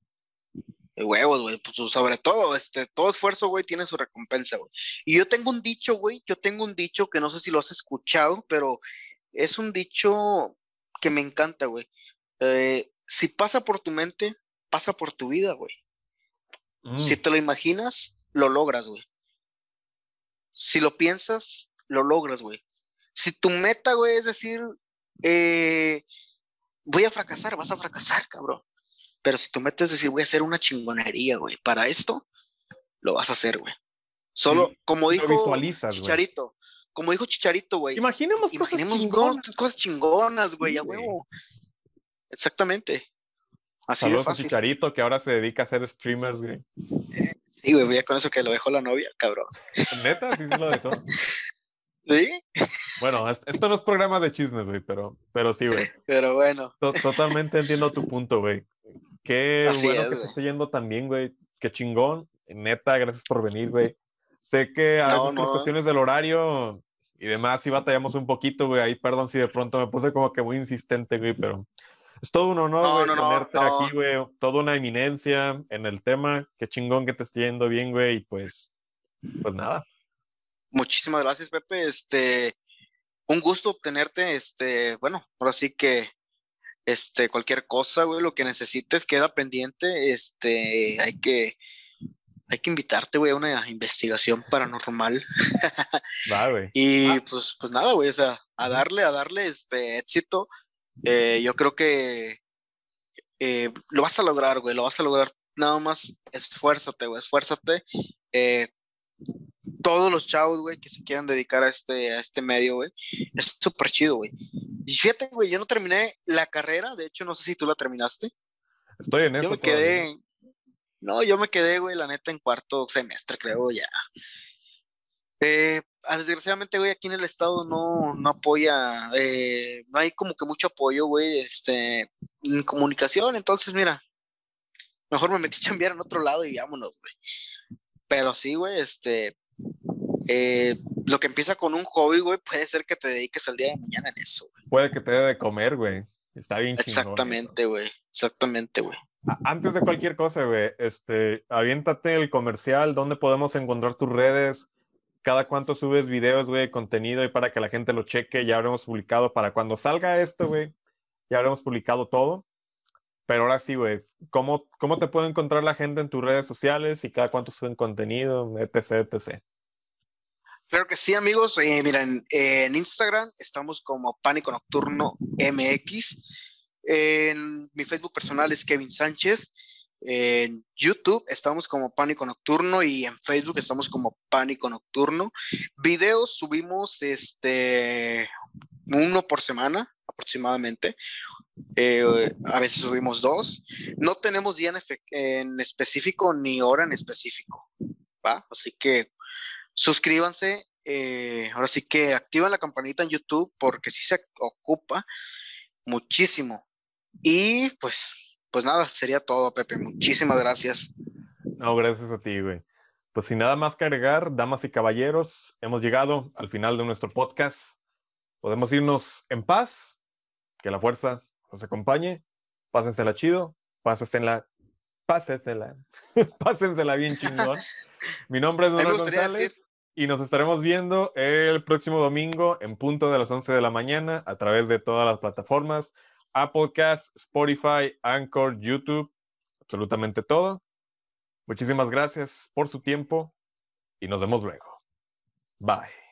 Huevos, güey. Pues sobre todo, este, todo esfuerzo, güey, tiene su recompensa, güey. Y yo tengo un dicho, güey, yo tengo un dicho que no sé si lo has escuchado, pero es un dicho que me encanta, güey. Eh, si pasa por tu mente, pasa por tu vida, güey. Si mm. te lo imaginas, lo logras, güey. Si lo piensas, lo logras, güey. Si tu meta, güey, es decir, eh, voy a fracasar, vas a fracasar, cabrón. Pero si tu meta es decir, voy a hacer una chingonería, güey, para esto, lo vas a hacer, güey. Solo, como dijo Chicharito, como dijo Chicharito, güey. Imaginemos, cosas chingonas. Cosas chingonas, güey, a huevo. Exactamente. Así Saludos a Chicharito, que ahora se dedica a hacer streamers, güey. sí, güey, ya con eso que lo dejó la novia, cabrón. *laughs* ¿Neta? ¿Sí se lo dejó? *laughs* ¿Sí? Bueno, esto no es programa de chismes, güey, pero, pero sí, güey. Pero bueno. totalmente entiendo tu punto, güey. Qué bueno que te esté yendo también, güey. Qué chingón. Neta, gracias por venir, güey. Sé que a veces por cuestiones del horario y demás sí batallamos un poquito, güey. Ahí, perdón si de pronto me puse como que muy insistente, güey, pero es todo un honor, güey, tenerte aquí, güey. Toda una eminencia en el tema. Qué chingón que te esté yendo bien, güey. Y pues, pues nada. Muchísimas gracias, Pepe. Este, un gusto tenerte. Este, bueno, ahora sí que este, cualquier cosa, güey, lo que necesites queda pendiente, este, hay que, hay que invitarte, güey, a una investigación paranormal. *laughs* Va, güey. y ah. pues, pues nada, güey, o sea, a darle, a darle este éxito. Eh, yo creo que eh, lo vas a lograr, güey, lo vas a lograr. Nada más esfuérzate, güey, esfuérzate. Eh, todos los chavos, güey, que se quieran dedicar a este, a este medio, güey, es súper chido, güey. Y fíjate, güey, yo no terminé la carrera, de hecho, no sé si tú la terminaste. Estoy en eso. Yo me quedé, no, yo me quedé, güey, la neta, en cuarto semestre, creo, ya. Eh, desgraciadamente, güey, aquí en el estado no, no apoya, eh, no hay como que mucho apoyo, güey, este, en comunicación, entonces, mira, mejor me metí a chambear en otro lado y vámonos, güey. Pero sí, güey, este, eh, lo que empieza con un hobby, güey, puede ser que te dediques al día de mañana en eso. Puede que te dé de comer, güey. Está bien Exactamente, güey. Exactamente, güey. Antes de cualquier cosa, güey, este, aviéntate el comercial, ¿dónde podemos encontrar tus redes? Cada cuánto subes videos, güey, contenido y para que la gente lo cheque, ya habremos publicado para cuando salga esto, güey, ya habremos publicado todo. Pero ahora sí, güey, ¿cómo, ¿cómo te puede encontrar la gente en tus redes sociales y cada cuánto suben contenido, etc, etc? Claro que sí, amigos. Eh, miren, en Instagram estamos como Pánico Nocturno MX. En mi Facebook personal es Kevin Sánchez. En YouTube estamos como Pánico Nocturno y en Facebook estamos como Pánico Nocturno. Videos subimos este uno por semana aproximadamente. Eh, a veces subimos dos. No tenemos día en, específico ni hora en específico. ¿va? Así que suscríbanse. Eh, ahora sí que activan la campanita en YouTube porque sí se ocupa muchísimo. Y pues, pues nada, sería todo, Pepe. Muchísimas gracias. No, gracias a ti, güey. Pues sin nada más que agregar, damas y caballeros, hemos llegado al final de nuestro podcast. Podemos irnos en paz. Que la fuerza nos acompañe. Pásensela chido. Pásensela. Pásensela. *laughs* Pásensela bien chingón. *laughs* Mi nombre es Manuel González. Y nos estaremos viendo el próximo domingo en punto de las 11 de la mañana a través de todas las plataformas, Applecast, Spotify, Anchor, YouTube, absolutamente todo. Muchísimas gracias por su tiempo y nos vemos luego. Bye.